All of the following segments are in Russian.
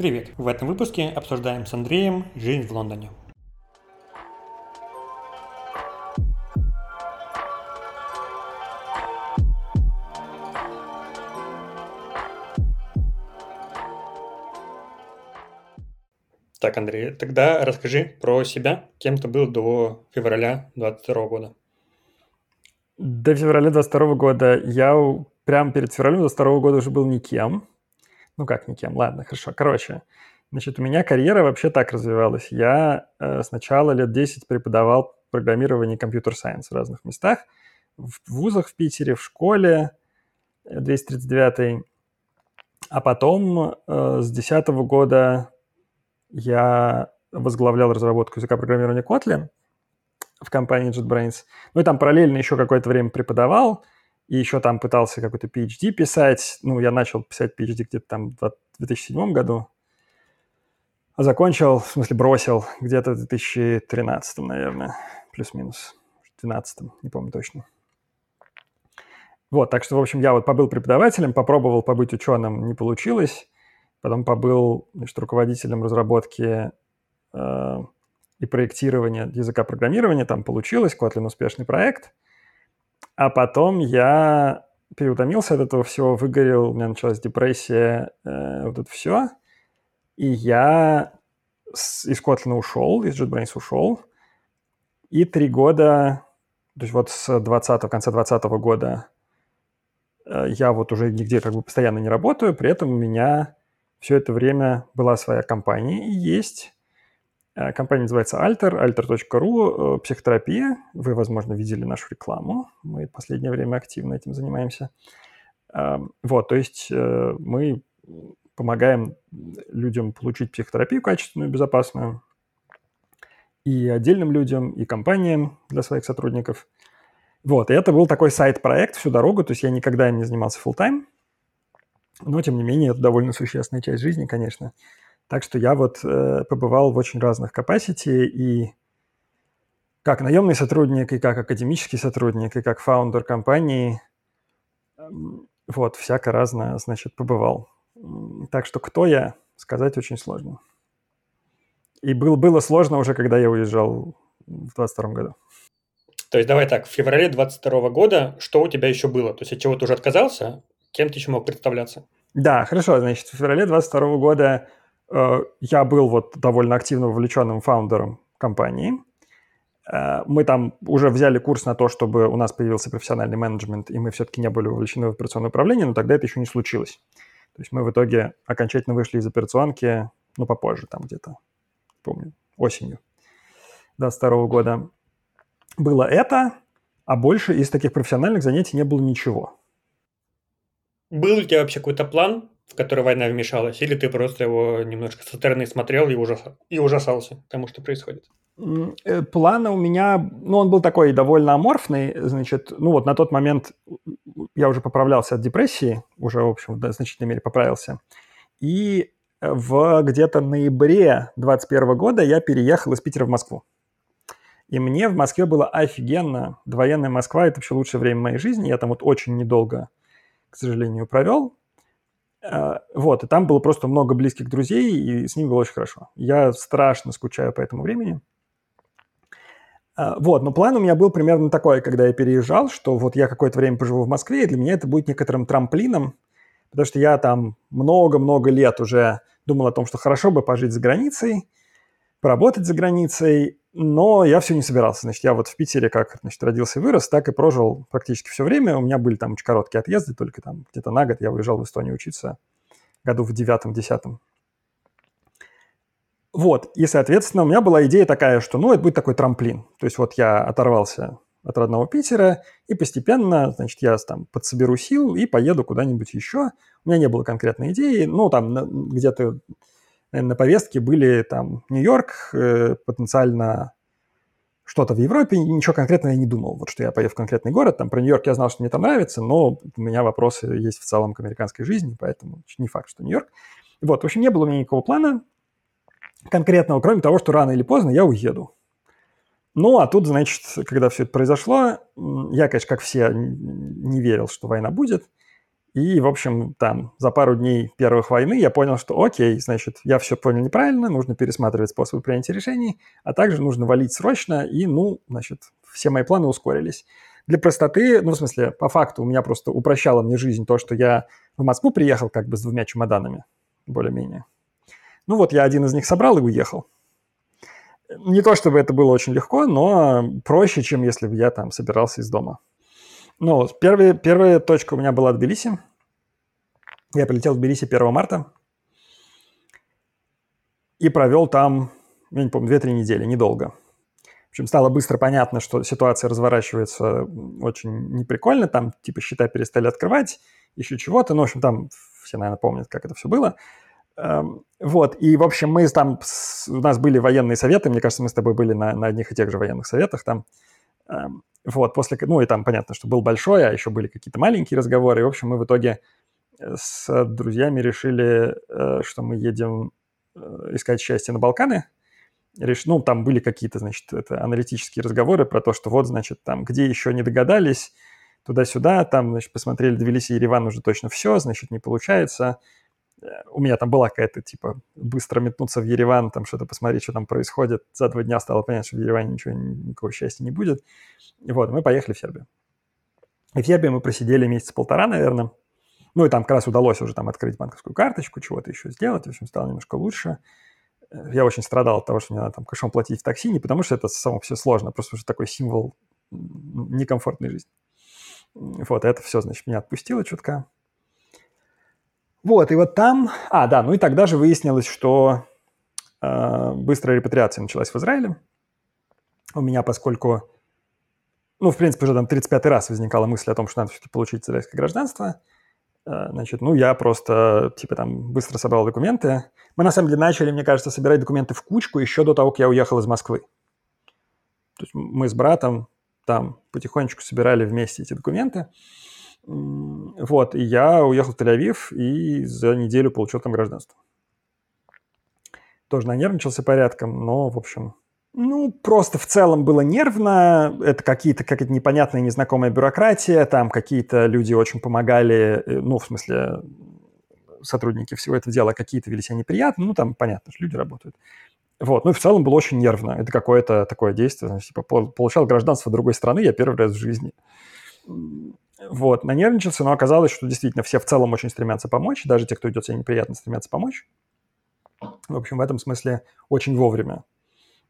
Привет! В этом выпуске обсуждаем с Андреем жизнь в Лондоне. Так, Андрей, тогда расскажи про себя, кем ты был до февраля 2022 года. До февраля 22 года я прямо перед февралем 22 года уже был никем. Ну как никем, ладно, хорошо. Короче, значит, у меня карьера вообще так развивалась. Я э, сначала лет 10 преподавал программирование и компьютер-сайенс в разных местах. В вузах в Питере, в школе 239 э, А потом э, с 2010 года я возглавлял разработку языка программирования Kotlin в компании JetBrains. Ну и там параллельно еще какое-то время преподавал, и еще там пытался какой-то PhD писать. Ну, я начал писать PhD где-то там в 2007 году, а закончил, в смысле бросил, где-то в 2013, наверное, плюс-минус, в 2012, не помню точно. Вот, так что, в общем, я вот побыл преподавателем, попробовал побыть ученым, не получилось. Потом побыл значит, руководителем разработки э, и проектирования языка программирования. Там получилось, Kotlin успешный проект. А потом я переутомился от этого всего, выгорел, у меня началась депрессия, э, вот это все. И я с, из Kotlin ушел, из JetBrains ушел. И три года, то есть вот с 20 конца 20 года э, я вот уже нигде как бы постоянно не работаю, при этом у меня все это время была своя компания и есть. Э, компания называется Alter, alter.ru, э, психотерапия. Вы, возможно, видели нашу рекламу. Мы в последнее время активно этим занимаемся. Эм, вот, то есть э, мы помогаем людям получить психотерапию качественную, безопасную, и отдельным людям, и компаниям для своих сотрудников. Вот, и это был такой сайт-проект всю дорогу, то есть я никогда им не занимался full time но, тем не менее, это довольно существенная часть жизни, конечно. Так что я вот э, побывал в очень разных capacity и как наемный сотрудник, и как академический сотрудник, и как фаундер компании. Вот, всяко разное, значит, побывал. Так что кто я, сказать очень сложно. И был, было сложно уже, когда я уезжал в 22 году. То есть давай так, в феврале 22 года что у тебя еще было? То есть от чего ты уже отказался, Кем ты еще мог представляться? Да, хорошо. Значит, в феврале 22 года я был вот довольно активно вовлеченным фаундером компании. Э, мы там уже взяли курс на то, чтобы у нас появился профессиональный менеджмент, и мы все-таки не были вовлечены в операционное управление, но тогда это еще не случилось. То есть мы в итоге окончательно вышли из операционки, ну, попозже, там где-то, помню, осенью 22 года. Было это, а больше из таких профессиональных занятий не было ничего. Был у тебя вообще какой-то план, в который война вмешалась, или ты просто его немножко со стороны смотрел и, ужас... и ужасался тому, что происходит? Э, плана у меня, ну, он был такой довольно аморфный, значит, ну, вот на тот момент я уже поправлялся от депрессии, уже, в общем, в значительной мере поправился, и в где-то ноябре 21 года я переехал из Питера в Москву. И мне в Москве было офигенно. Двоенная Москва – это вообще лучшее время моей жизни. Я там вот очень недолго к сожалению, провел. А, вот, и там было просто много близких друзей, и с ними было очень хорошо. Я страшно скучаю по этому времени. А, вот, но план у меня был примерно такой, когда я переезжал, что вот я какое-то время поживу в Москве, и для меня это будет некоторым трамплином, потому что я там много-много лет уже думал о том, что хорошо бы пожить за границей, поработать за границей, но я все не собирался. Значит, я вот в Питере как значит, родился и вырос, так и прожил практически все время. У меня были там очень короткие отъезды, только там где-то на год я уезжал в Эстонию учиться году в девятом-десятом. Вот, и, соответственно, у меня была идея такая, что, ну, это будет такой трамплин. То есть вот я оторвался от родного Питера, и постепенно, значит, я там подсоберу сил и поеду куда-нибудь еще. У меня не было конкретной идеи, ну, там где-то на повестке были там Нью-Йорк, э, потенциально что-то в Европе, ничего конкретного я не думал. Вот что я поеду в конкретный город, там про Нью-Йорк я знал, что мне там нравится, но у меня вопросы есть в целом к американской жизни, поэтому не факт, что Нью-Йорк. Вот, в общем, не было у меня никакого плана конкретного, кроме того, что рано или поздно я уеду. Ну, а тут, значит, когда все это произошло, я, конечно, как все, не верил, что война будет. И, в общем, там за пару дней первых войны я понял, что окей, значит, я все понял неправильно, нужно пересматривать способы принятия решений, а также нужно валить срочно, и, ну, значит, все мои планы ускорились. Для простоты, ну, в смысле, по факту у меня просто упрощало мне жизнь то, что я в Москву приехал как бы с двумя чемоданами, более-менее. Ну вот, я один из них собрал и уехал. Не то чтобы это было очень легко, но проще, чем если бы я там собирался из дома. Ну, первая, первая точка у меня была Тбилиси. Я прилетел в Тбилиси 1 марта и провел там, я не помню, 2-3 недели, недолго. В общем, стало быстро понятно, что ситуация разворачивается очень неприкольно. Там, типа, счета перестали открывать, еще чего-то. Ну, в общем, там все, наверное, помнят, как это все было. Эм, вот, и, в общем, мы там, у нас были военные советы, мне кажется, мы с тобой были на, на одних и тех же военных советах там. Эм, вот, после, ну и там понятно, что был большой, а еще были какие-то маленькие разговоры. И, в общем, мы в итоге э, с друзьями решили, э, что мы едем э, искать счастье на Балканы. Реш... Ну, там были какие-то, значит, это аналитические разговоры про то, что вот, значит, там, где еще не догадались, туда-сюда, там, значит, посмотрели Тбилиси и Ереван уже точно все, значит, не получается. У меня там была какая-то, типа, быстро метнуться в Ереван, там что-то посмотреть, что там происходит. За два дня стало понятно, что в Ереване ничего, никакого счастья не будет. Вот, мы поехали в Сербию. И в Сербии мы просидели месяца полтора, наверное. Ну, и там как раз удалось уже там открыть банковскую карточку, чего-то еще сделать. В общем, стало немножко лучше. Я очень страдал от того, что мне надо там кэшом платить в такси, не потому что это само все сложно, просто что такой символ некомфортной жизни. Вот, это все, значит, меня отпустило чутка. Вот, и вот там... А, да, ну и тогда же выяснилось, что э, быстрая репатриация началась в Израиле. У меня, поскольку ну, в принципе, уже там 35-й раз возникала мысль о том, что надо все-таки получить израильское гражданство. Э, значит, ну, я просто, типа, там, быстро собрал документы. Мы, на самом деле, начали, мне кажется, собирать документы в кучку еще до того, как я уехал из Москвы. То есть мы с братом там потихонечку собирали вместе эти документы. Вот, и я уехал в Тель-Авив и за неделю получил там гражданство. Тоже нанервничался порядком, но, в общем, ну, просто в целом было нервно. Это какие-то какая-то непонятная, незнакомая бюрократия. Там какие-то люди очень помогали, э, ну, в смысле, сотрудники всего этого дела какие-то вели себя неприятно. Ну, там понятно, что люди работают. Вот, ну и в целом было очень нервно. Это какое-то такое действие, значит, типа получал гражданство другой страны я первый раз в жизни. Вот, нанервничался, но оказалось, что действительно все в целом очень стремятся помочь, даже те, кто идет себе неприятно, стремятся помочь. В общем, в этом смысле очень вовремя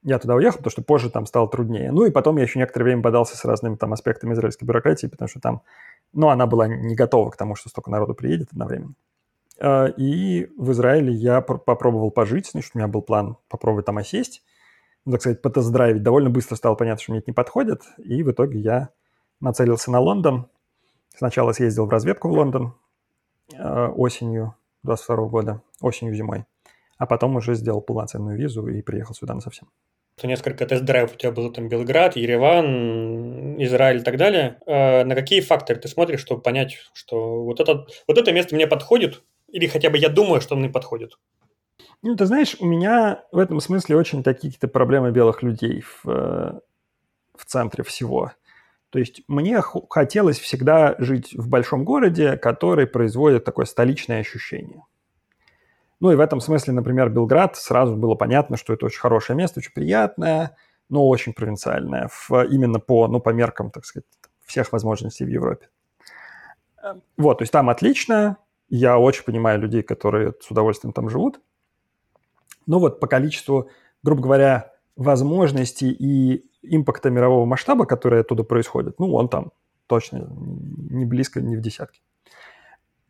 я туда уехал, потому что позже там стало труднее. Ну и потом я еще некоторое время бодался с разными там аспектами израильской бюрократии, потому что там, ну, она была не готова к тому, что столько народу приедет одновременно. А, и в Израиле я попробовал пожить, значит, у меня был план попробовать там осесть, ну, так сказать, потест-драйвить. Довольно быстро стало понятно, что мне это не подходит, и в итоге я нацелился на Лондон. Сначала съездил в разведку в Лондон а, осенью 22 года, осенью, зимой, а потом уже сделал полноценную визу и приехал сюда на совсем несколько тест-драйвов у тебя было там Белград, Ереван, Израиль и так далее. А на какие факторы ты смотришь, чтобы понять, что вот это, вот это место мне подходит, или хотя бы я думаю, что мне подходит? Ну, ты знаешь, у меня в этом смысле очень такие какие-то проблемы белых людей в, в центре всего. То есть мне хотелось всегда жить в большом городе, который производит такое столичное ощущение. Ну и в этом смысле, например, Белград, сразу было понятно, что это очень хорошее место, очень приятное, но очень провинциальное, в, именно по, ну, по меркам, так сказать, всех возможностей в Европе. Вот, то есть там отлично, я очень понимаю людей, которые с удовольствием там живут. Но вот по количеству, грубо говоря, возможностей и импакта мирового масштаба, который оттуда происходит, ну, он там точно не близко, не в десятке.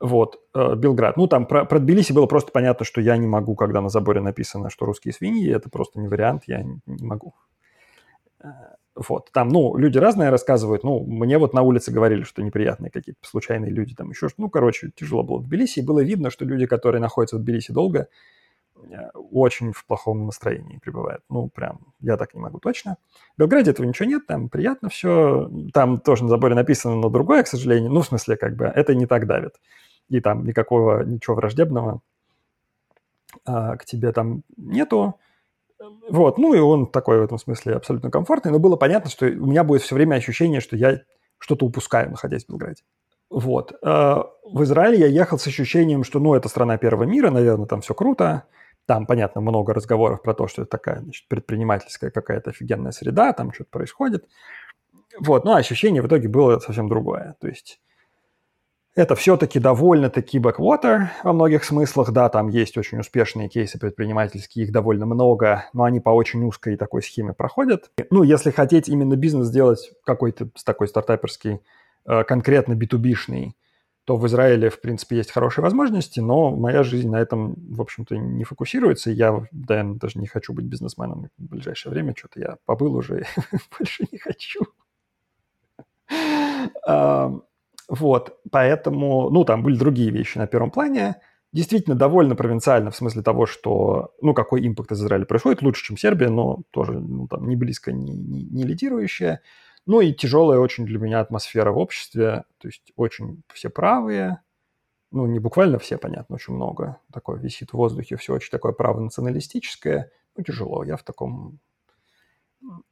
Вот, э, Белград. Ну, там про, про Тбилиси было просто понятно, что я не могу, когда на заборе написано, что русские свиньи, это просто не вариант, я не, могу. Э, вот, там, ну, люди разные рассказывают, ну, мне вот на улице говорили, что неприятные какие-то случайные люди, там еще что ну, короче, тяжело было в Тбилиси, и было видно, что люди, которые находятся в Тбилиси долго, очень в плохом настроении пребывают. Ну, прям, я так не могу точно. В Белграде этого ничего нет, там приятно все. Там тоже на заборе написано, но другое, к сожалению. Ну, в смысле, как бы, это не так давит и там никакого, ничего враждебного а, к тебе там нету. Вот, ну и он такой в этом смысле абсолютно комфортный, но было понятно, что у меня будет все время ощущение, что я что-то упускаю, находясь в Белграде. Вот. Э, в Израиле я ехал с ощущением, что, ну, это страна первого мира, наверное, там все круто. Там, понятно, много разговоров про то, что это такая значит, предпринимательская какая-то офигенная среда, там что-то происходит. Вот, но ощущение в итоге было совсем другое. То есть это все-таки довольно-таки backwater во многих смыслах. Да, там есть очень успешные кейсы предпринимательские, их довольно много, но они по очень узкой такой схеме проходят. Ну, если хотеть именно бизнес сделать какой-то такой стартаперский, э, конкретно B2B-шный, то в Израиле, в принципе, есть хорошие возможности, но моя жизнь на этом, в общем-то, не фокусируется. Я, наверное, даже не хочу быть бизнесменом в ближайшее время. Что-то я побыл уже, больше не хочу. Вот, поэтому, ну, там были другие вещи на первом плане. Действительно, довольно провинциально в смысле того, что, ну, какой импакт из Израиля происходит, лучше, чем Сербия, но тоже, ну, там, не близко, не, не, не лидирующая. Ну, и тяжелая очень для меня атмосфера в обществе, то есть очень все правые, ну, не буквально все, понятно, очень много. Такое висит в воздухе, все очень такое право-националистическое. Ну, тяжело, я в таком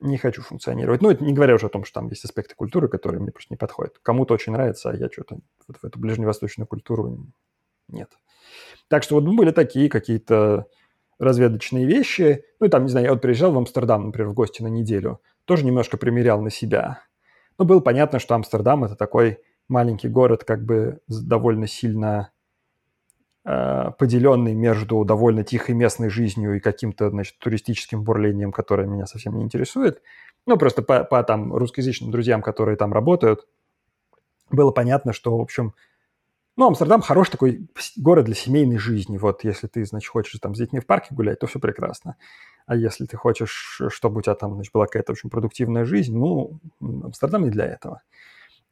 не хочу функционировать. Ну, это не говоря уже о том, что там есть аспекты культуры, которые мне просто не подходят. Кому-то очень нравится, а я что-то вот в эту ближневосточную культуру нет. Так что вот были такие какие-то разведочные вещи. Ну, и там, не знаю, я вот приезжал в Амстердам, например, в гости на неделю, тоже немножко примерял на себя. Но было понятно, что Амстердам – это такой маленький город, как бы довольно сильно Э, поделенный между довольно тихой местной жизнью и каким-то, значит, туристическим бурлением, которое меня совсем не интересует. Ну, просто по, по там русскоязычным друзьям, которые там работают, было понятно, что, в общем, ну, Амстердам хороший такой город для семейной жизни. Вот если ты, значит, хочешь там с детьми в парке гулять, то все прекрасно. А если ты хочешь, чтобы у тебя там, значит, была какая-то очень продуктивная жизнь, ну, Амстердам не для этого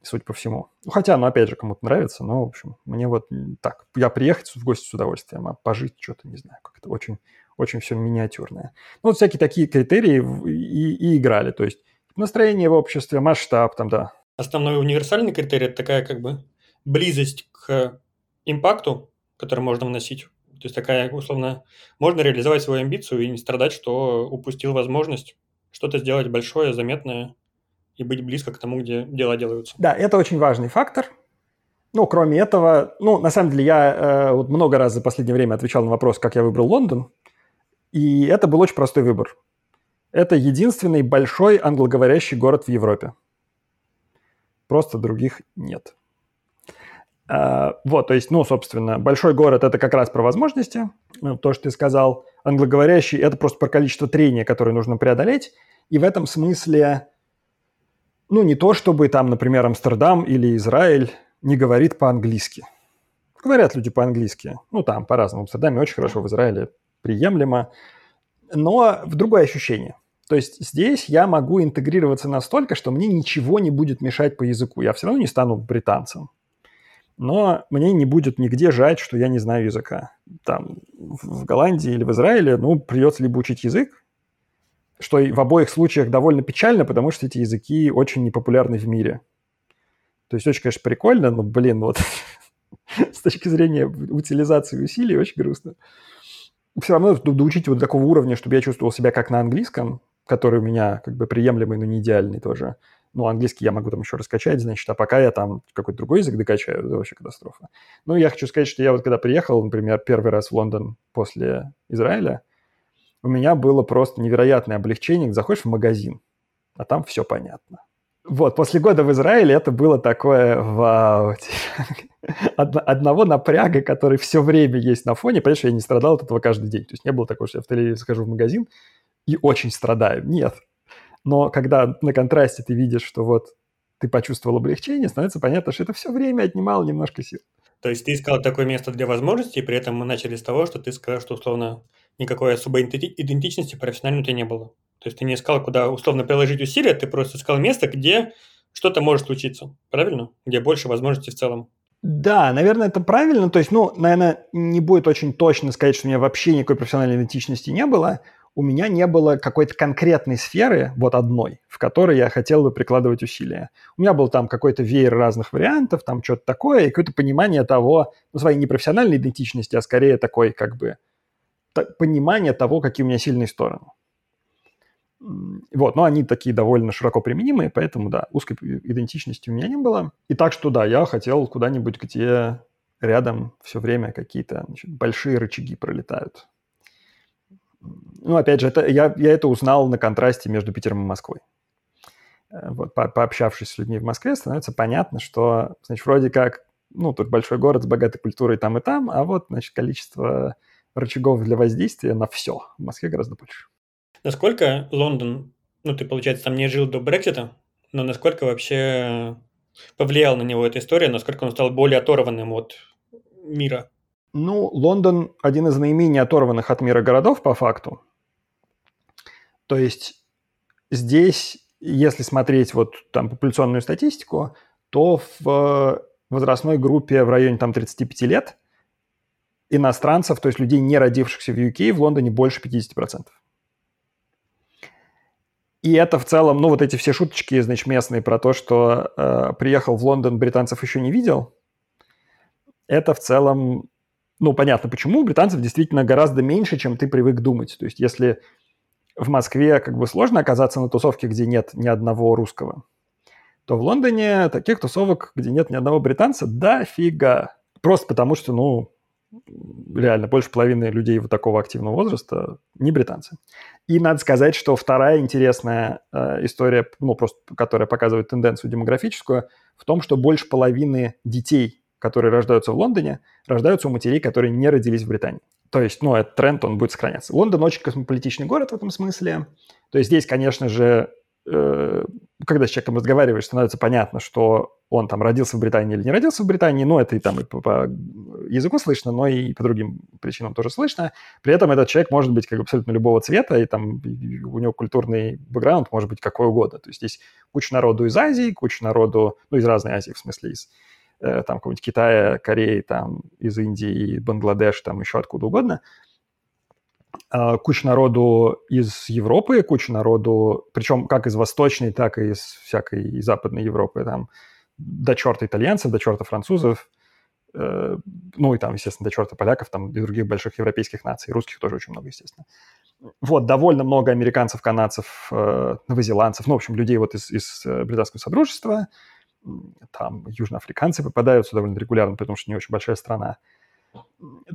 судя по всему. Ну, хотя, ну, опять же, кому-то нравится, но, в общем, мне вот так, я приехать в гости с удовольствием, а пожить что-то, не знаю, как это очень, очень все миниатюрное. Ну, вот всякие такие критерии и, и играли, то есть настроение в обществе, масштаб там, да. Основной универсальный критерий – это такая как бы близость к импакту, который можно вносить. То есть такая, условно, можно реализовать свою амбицию и не страдать, что упустил возможность что-то сделать большое, заметное, и быть близко к тому, где дела делаются. Да, это очень важный фактор. Ну, кроме этого, ну, на самом деле, я э, вот много раз за последнее время отвечал на вопрос, как я выбрал Лондон, и это был очень простой выбор. Это единственный большой англоговорящий город в Европе. Просто других нет. Uh, вот, то есть, ну, собственно, большой город – это как раз про возможности. Ну, то, что ты сказал, англоговорящий – это просто про количество трения, которое нужно преодолеть. И в этом смысле ну, не то чтобы там, например, Амстердам или Израиль не говорит по-английски. Говорят люди по-английски. Ну, там по-разному. В Амстердаме очень хорошо, в Израиле приемлемо. Но в другое ощущение. То есть здесь я могу интегрироваться настолько, что мне ничего не будет мешать по языку. Я все равно не стану британцем. Но мне не будет нигде жать, что я не знаю языка. Там в Голландии или в Израиле, ну, придется либо учить язык, что в обоих случаях довольно печально, потому что эти языки очень непопулярны в мире. То есть очень, конечно, прикольно, но, блин, вот с точки зрения утилизации усилий очень грустно. Все равно доучить вот такого уровня, чтобы я чувствовал себя как на английском, который у меня как бы приемлемый, но не идеальный тоже. Ну, английский я могу там еще раскачать, значит, а пока я там какой-то другой язык докачаю, это вообще катастрофа. Ну, я хочу сказать, что я вот когда приехал, например, первый раз в Лондон после Израиля, у меня было просто невероятное облегчение. Заходишь в магазин, а там все понятно. Вот, после года в Израиле это было такое, вау, одного напряга, который все время есть на фоне. Понимаешь, я не страдал от этого каждый день. То есть не было такого, что я в телевизоре схожу в магазин и очень страдаю. Нет. Но когда на контрасте ты видишь, что вот ты почувствовал облегчение, становится понятно, что это все время отнимало немножко сил. То есть ты искал такое место для возможностей, при этом мы начали с того, что ты сказал, что условно никакой особой идентичности профессиональной у тебя не было. То есть ты не искал, куда условно приложить усилия, ты просто искал место, где что-то может случиться, правильно? Где больше возможностей в целом. Да, наверное, это правильно. То есть, ну, наверное, не будет очень точно сказать, что у меня вообще никакой профессиональной идентичности не было. У меня не было какой-то конкретной сферы, вот одной, в которой я хотел бы прикладывать усилия. У меня был там какой-то веер разных вариантов, там что-то такое, и какое-то понимание того, ну, своей непрофессиональной идентичности, а скорее такой как бы понимание того, какие у меня сильные стороны. Вот, но они такие довольно широко применимые, поэтому, да, узкой идентичности у меня не было. И так что, да, я хотел куда-нибудь, где рядом все время какие-то большие рычаги пролетают. Ну, опять же, это, я, я это узнал на контрасте между Питером и Москвой. Э, вот, по, пообщавшись с людьми в Москве, становится понятно, что, значит, вроде как, ну, тут большой город с богатой культурой там и там, а вот, значит, количество рычагов для воздействия на все в Москве гораздо больше. Насколько Лондон, ну, ты, получается, там не жил до Брексита, но насколько вообще повлияла на него эта история, насколько он стал более оторванным от мира? Ну, Лондон один из наименее оторванных от мира городов по факту. То есть здесь, если смотреть вот там популяционную статистику, то в возрастной группе в районе там 35 лет иностранцев, то есть людей, не родившихся в UK, в Лондоне больше 50%. И это в целом, ну, вот эти все шуточки, значит, местные про то, что э, приехал в Лондон, британцев еще не видел, это в целом, ну, понятно почему, британцев действительно гораздо меньше, чем ты привык думать. То есть если в Москве как бы сложно оказаться на тусовке, где нет ни одного русского, то в Лондоне таких тусовок, где нет ни одного британца, дофига. Просто потому что, ну, реально больше половины людей вот такого активного возраста не британцы. И надо сказать, что вторая интересная э, история, ну, просто которая показывает тенденцию демографическую, в том, что больше половины детей, которые рождаются в Лондоне, рождаются у матерей, которые не родились в Британии. То есть, ну, этот тренд, он будет сохраняться. Лондон очень космополитичный город в этом смысле. То есть здесь, конечно же, э, когда с человеком разговариваешь, становится понятно, что он там родился в Британии или не родился в Британии, ну, это и там и по, по языку слышно, но и по другим причинам тоже слышно. При этом этот человек может быть как абсолютно любого цвета, и там у него культурный бэкграунд может быть какой угодно. То есть здесь куча народу из Азии, куча народу, ну, из разной Азии, в смысле, из э, там какого-нибудь Китая, Кореи, там, из Индии, Бангладеш, там еще откуда угодно – а, куча народу из Европы, куча народу, причем как из Восточной, так и из всякой Западной Европы, там до черта итальянцев, до черта французов, э, ну и там, естественно, до черта поляков, там и других больших европейских наций, русских тоже очень много, естественно. Вот, довольно много американцев, канадцев, э, новозеландцев, ну, в общем, людей вот из, из э, британского содружества, там южноафриканцы попадаются довольно регулярно, потому что не очень большая страна.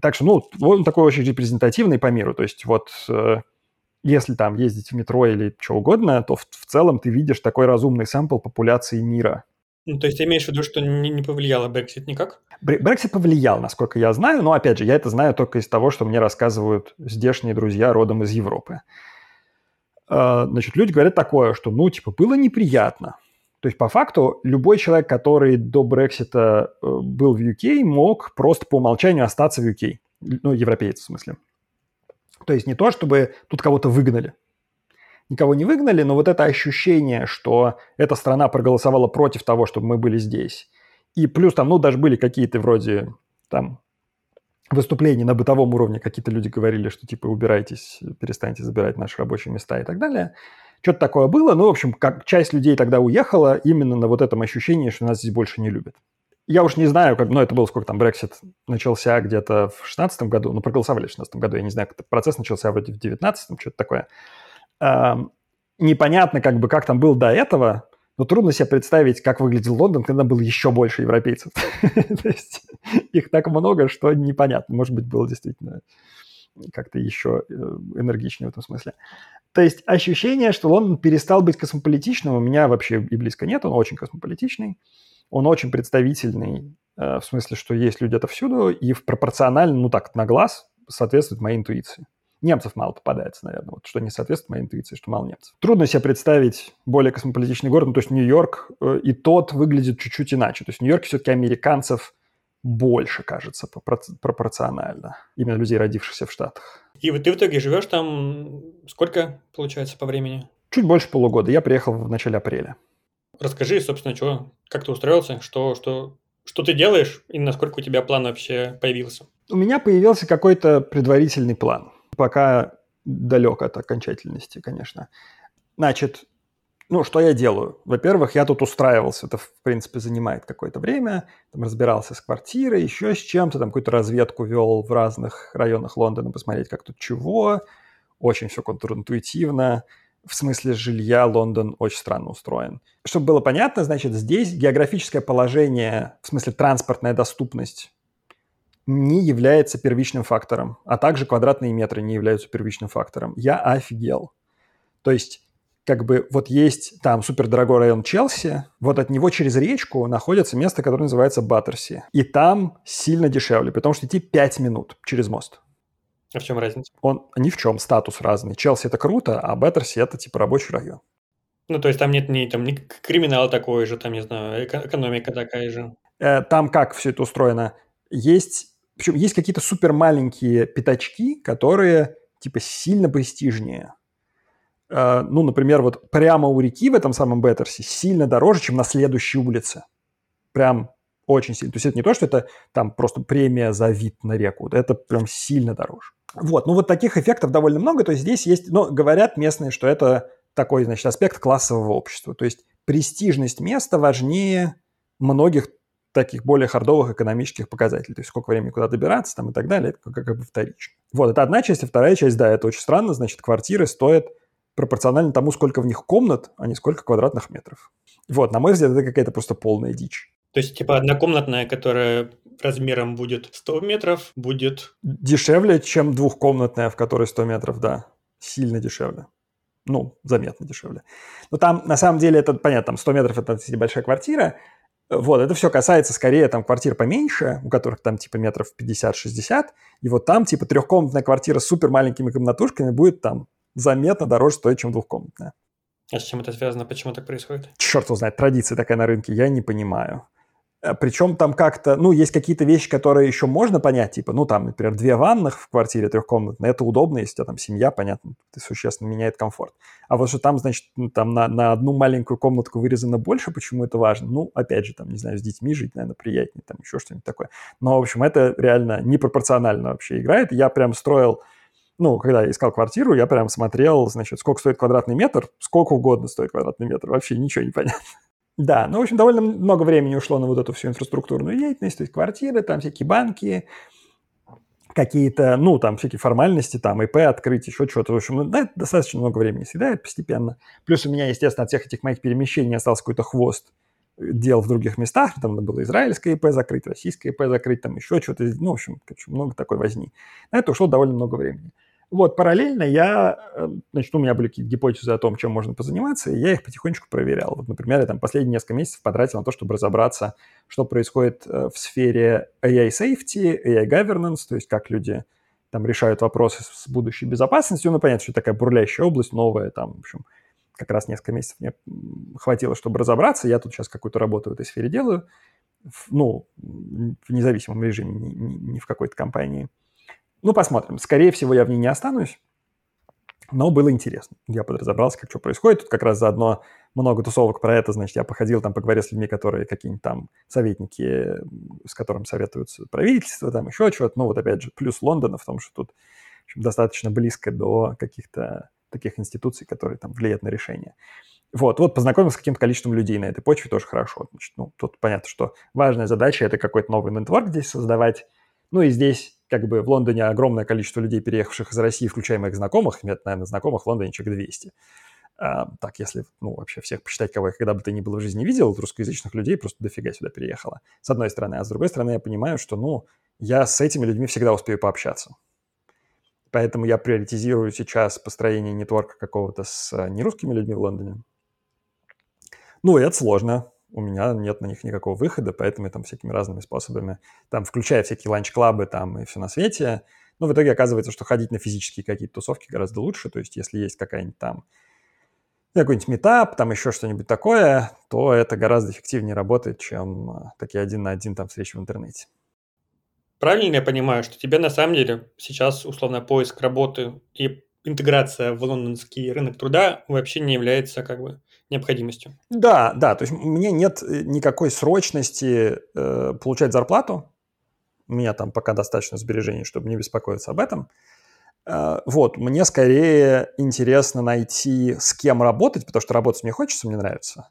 Так что, ну, он такой очень репрезентативный по миру. То есть вот э, если там ездить в метро или что угодно, то в, в целом ты видишь такой разумный сэмпл популяции мира. Ну, то есть ты имеешь в виду, что не, не повлияло Brexit никак? Брексит повлиял, насколько я знаю, но, опять же, я это знаю только из того, что мне рассказывают здешние друзья родом из Европы. Э, значит, люди говорят такое, что, ну, типа, было неприятно. То есть, по факту, любой человек, который до Брексита э, был в UK, мог просто по умолчанию остаться в UK. Ну, европеец, в смысле. То есть не то, чтобы тут кого-то выгнали. Никого не выгнали, но вот это ощущение, что эта страна проголосовала против того, чтобы мы были здесь. И плюс там, ну, даже были какие-то вроде там выступлений на бытовом уровне, какие-то люди говорили, что типа убирайтесь, перестаньте забирать наши рабочие места и так далее – что-то такое было. Ну, в общем, как часть людей тогда уехала именно на вот этом ощущении, что нас здесь больше не любят. Я уж не знаю, как, ну, это было сколько там, Брексит начался где-то в 16 году, ну, проголосовали в 16 году, я не знаю, как процесс начался вроде в 19 что-то такое. Эм, непонятно, как бы, как там был до этого, но трудно себе представить, как выглядел Лондон, когда было еще больше европейцев. То есть их так много, что непонятно. Может быть, было действительно как-то еще э, энергичнее в этом смысле. То есть ощущение, что Лондон перестал быть космополитичным, у меня вообще и близко нет, он очень космополитичный, он очень представительный, э, в смысле, что есть люди отовсюду, и в пропорционально, ну так, на глаз соответствует моей интуиции. Немцев мало попадается, наверное, вот что не соответствует моей интуиции, что мало немцев. Трудно себе представить более космополитичный город, ну, то есть Нью-Йорк э, и тот выглядит чуть-чуть иначе. То есть Нью-Йорке все-таки американцев больше, кажется, пропорционально. Именно людей, родившихся в Штатах. И вот ты в итоге живешь там сколько, получается, по времени? Чуть больше полугода. Я приехал в начале апреля. Расскажи, собственно, что, как ты устроился, что, что, что ты делаешь и насколько у тебя план вообще появился? У меня появился какой-то предварительный план. Пока далек от окончательности, конечно. Значит, ну, что я делаю? Во-первых, я тут устраивался, это, в принципе, занимает какое-то время, там разбирался с квартирой, еще с чем-то, там какую-то разведку вел в разных районах Лондона, посмотреть, как тут чего, очень все контринтуитивно, в смысле жилья Лондон очень странно устроен. Чтобы было понятно, значит, здесь географическое положение, в смысле транспортная доступность, не является первичным фактором, а также квадратные метры не являются первичным фактором. Я офигел. То есть как бы вот есть там супердорогой район Челси, вот от него через речку находится место, которое называется Баттерси. И там сильно дешевле, потому что идти 5 минут через мост. А в чем разница? Он ни в чем, статус разный. Челси это круто, а Баттерси это типа рабочий район. Ну, то есть там нет ни, там, ни криминал такой же, там, не знаю, экономика такая же. Э, там как все это устроено? Есть, причем есть какие-то супер маленькие пятачки, которые типа сильно престижнее. Э, ну, например, вот прямо у реки в этом самом Беттерсе сильно дороже, чем на следующей улице. Прям очень сильно. То есть это не то, что это там просто премия за вид на реку, это прям сильно дороже. Вот, ну вот таких эффектов довольно много, то есть здесь есть, но говорят местные, что это такой, значит, аспект классового общества, то есть престижность места важнее многих таких более хардовых экономических показателей, то есть сколько времени куда добираться там и так далее, это как, как бы вторично. Вот, это одна часть, а вторая часть, да, это очень странно, значит, квартиры стоят пропорционально тому, сколько в них комнат, а не сколько квадратных метров. Вот, на мой взгляд, это какая-то просто полная дичь. То есть, типа, однокомнатная, которая размером будет 100 метров, будет... Дешевле, чем двухкомнатная, в которой 100 метров, да. Сильно дешевле. Ну, заметно дешевле. Но там, на самом деле, это, понятно, там 100 метров – это большая квартира. Вот, это все касается скорее там квартир поменьше, у которых там типа метров 50-60. И вот там типа трехкомнатная квартира с супер маленькими комнатушками будет там заметно дороже стоить, чем двухкомнатная. А с чем это связано? Почему так происходит? Черт его знает, традиция такая на рынке, я не понимаю. Э, Причем там как-то, ну, есть какие-то вещи, которые еще можно понять, типа, ну, там, например, две ванных в квартире трехкомнатной, это удобно, если у тебя там семья, понятно, это существенно меняет комфорт. А вот что там, значит, ну, там на, на одну маленькую комнатку вырезано больше, почему это важно? Ну, опять же, там, не знаю, с детьми жить, наверное, приятнее, там еще что-нибудь такое. Но, в общем, это реально непропорционально вообще играет. Я прям строил, ну, когда я искал квартиру, я прям смотрел, значит, сколько стоит квадратный метр, сколько угодно стоит квадратный метр, вообще ничего не понятно. Да, ну, в общем, довольно много времени ушло на вот эту всю инфраструктурную деятельность, то есть квартиры, там всякие банки, какие-то, ну, там всякие формальности, там ИП открыть, еще что-то. В общем, ну, да, это достаточно много времени съедает постепенно. Плюс у меня, естественно, от всех этих моих перемещений остался какой-то хвост дел в других местах. Там надо было израильское ИП закрыть, российское ИП закрыть, там еще что-то. Ну, в общем, много такой возни. На это ушло довольно много времени. Вот, параллельно я, э, значит, у меня были какие-то гипотезы о том, чем можно позаниматься, и я их потихонечку проверял. Вот, например, я там последние несколько месяцев потратил на то, чтобы разобраться, что происходит э, в сфере AI safety, AI governance, то есть как люди там решают вопросы с будущей безопасностью. Ну, понятно, что такая бурлящая область, новая, там, в общем, как раз несколько месяцев мне хватило, чтобы разобраться. Я тут сейчас какую-то работу в этой сфере делаю, ну, в независимом режиме, не в какой-то компании. Ну, посмотрим. Скорее всего, я в ней не останусь. Но было интересно. Я подразобрался, как что происходит. Тут как раз заодно много тусовок про это. Значит, я походил, там поговорил с людьми, которые какие-нибудь там советники, с которыми советуются правительство, там еще что-то. Ну, вот опять же, плюс Лондона в том, что тут общем, достаточно близко до каких-то таких институций, которые там влияют на решение. Вот, вот познакомился с каким-то количеством людей на этой почве, тоже хорошо. Значит, ну, тут понятно, что важная задача – это какой-то новый нетворк здесь создавать. Ну и здесь как бы в Лондоне огромное количество людей, переехавших из России, включая моих знакомых, нет, наверное, знакомых в Лондоне человек 200. А, так, если, ну, вообще всех посчитать, кого я когда бы ты ни было в жизни видел, русскоязычных людей просто дофига сюда переехало. С одной стороны. А с другой стороны, я понимаю, что, ну, я с этими людьми всегда успею пообщаться. Поэтому я приоритизирую сейчас построение нетворка какого-то с а, нерусскими людьми в Лондоне. Ну, и это сложно у меня нет на них никакого выхода, поэтому я там всякими разными способами, там, включая всякие lunch club ы там и все на свете, но в итоге оказывается, что ходить на физические какие-то тусовки гораздо лучше, то есть если есть какая-нибудь там какой-нибудь meetup, там еще что-нибудь такое, то это гораздо эффективнее работает, чем а, такие один на один там встречи в интернете. Правильно я понимаю, что тебе на самом деле сейчас условно поиск работы и интеграция в лондонский рынок труда вообще не является как бы необходимостью. Да, да, то есть у меня нет э, никакой срочности э, получать зарплату. У меня там пока достаточно сбережений, чтобы не беспокоиться об этом. Э, вот, мне скорее интересно найти, с кем работать, потому что работать мне хочется, мне нравится.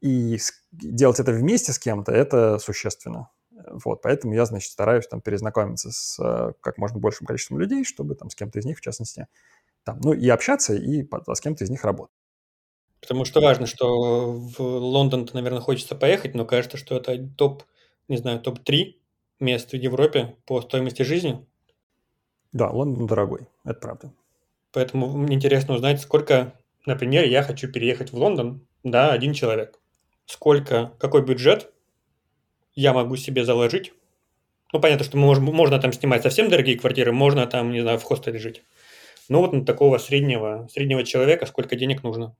И делать это вместе с кем-то, это существенно. Вот, поэтому я, значит, стараюсь там перезнакомиться с э, как можно большим количеством людей, чтобы там с кем-то из них, в частности, там, ну, и общаться, и с кем-то из них работать. Потому что важно, что в Лондон-то, наверное, хочется поехать, но кажется, что это топ, не знаю, топ-3 мест в Европе по стоимости жизни. Да, Лондон дорогой, это правда. Поэтому мне интересно узнать, сколько, например, я хочу переехать в Лондон, да, один человек. Сколько, какой бюджет я могу себе заложить? Ну, понятно, что можно, можно там снимать совсем дорогие квартиры, можно там, не знаю, в хостеле жить. Но вот на такого среднего, среднего человека сколько денег нужно?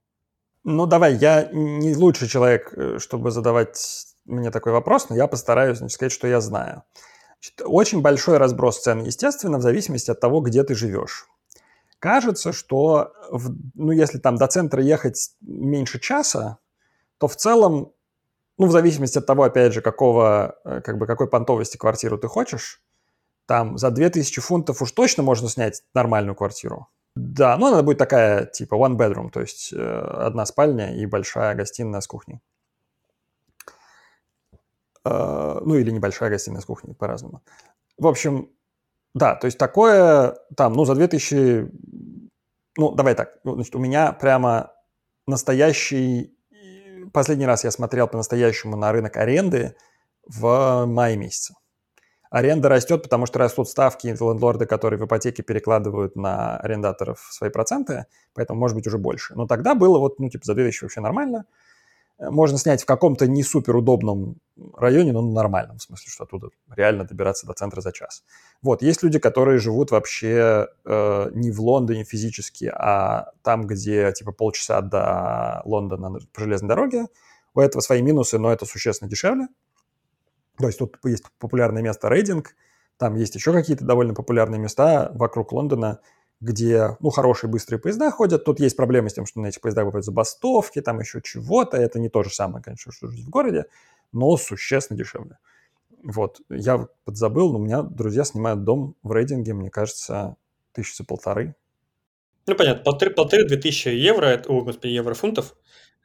Ну, давай, я не лучший человек, э, чтобы задавать мне такой вопрос, но я постараюсь значит, сказать, что я знаю. Значит, очень большой разброс цен, естественно, в зависимости от того, где ты живешь. Кажется, что, в, ну, если там до центра ехать меньше часа, то в целом, ну, в зависимости от того, опять же, какого, э, как бы, какой понтовости квартиру ты хочешь, там за 2000 фунтов уж точно можно снять нормальную квартиру. Да, ну она будет такая, типа one bedroom, то есть э, одна спальня и большая гостиная с кухней. Э, ну или небольшая гостиная с кухней, по-разному. В общем, да, то есть такое там, ну за 2000, ну давай так, значит, у меня прямо настоящий, последний раз я смотрел по-настоящему на рынок аренды в мае месяце. Аренда растет, потому что растут ставки лендлорды, которые в ипотеке перекладывают на арендаторов свои проценты, поэтому может быть уже больше. Но тогда было вот, ну, типа, за 2000 вообще нормально. Можно снять в каком-то не супер удобном районе, но нормальном, в смысле, что оттуда реально добираться до центра за час. Вот, есть люди, которые живут вообще э, не в Лондоне физически, а там, где, типа, полчаса до Лондона по железной дороге. У этого свои минусы, но это существенно дешевле. То есть тут есть популярное место Рейдинг, там есть еще какие-то довольно популярные места вокруг Лондона, где, ну, хорошие быстрые поезда ходят. Тут есть проблемы с тем, что на этих поездах бывают забастовки, там еще чего-то. Это не то же самое, конечно, что жить в городе, но существенно дешевле. Вот, я подзабыл, но у меня друзья снимают дом в рейдинге, мне кажется, тысячи полторы. Ну, понятно, полторы, полторы-две тысячи евро, это, о, господи, евро-фунтов,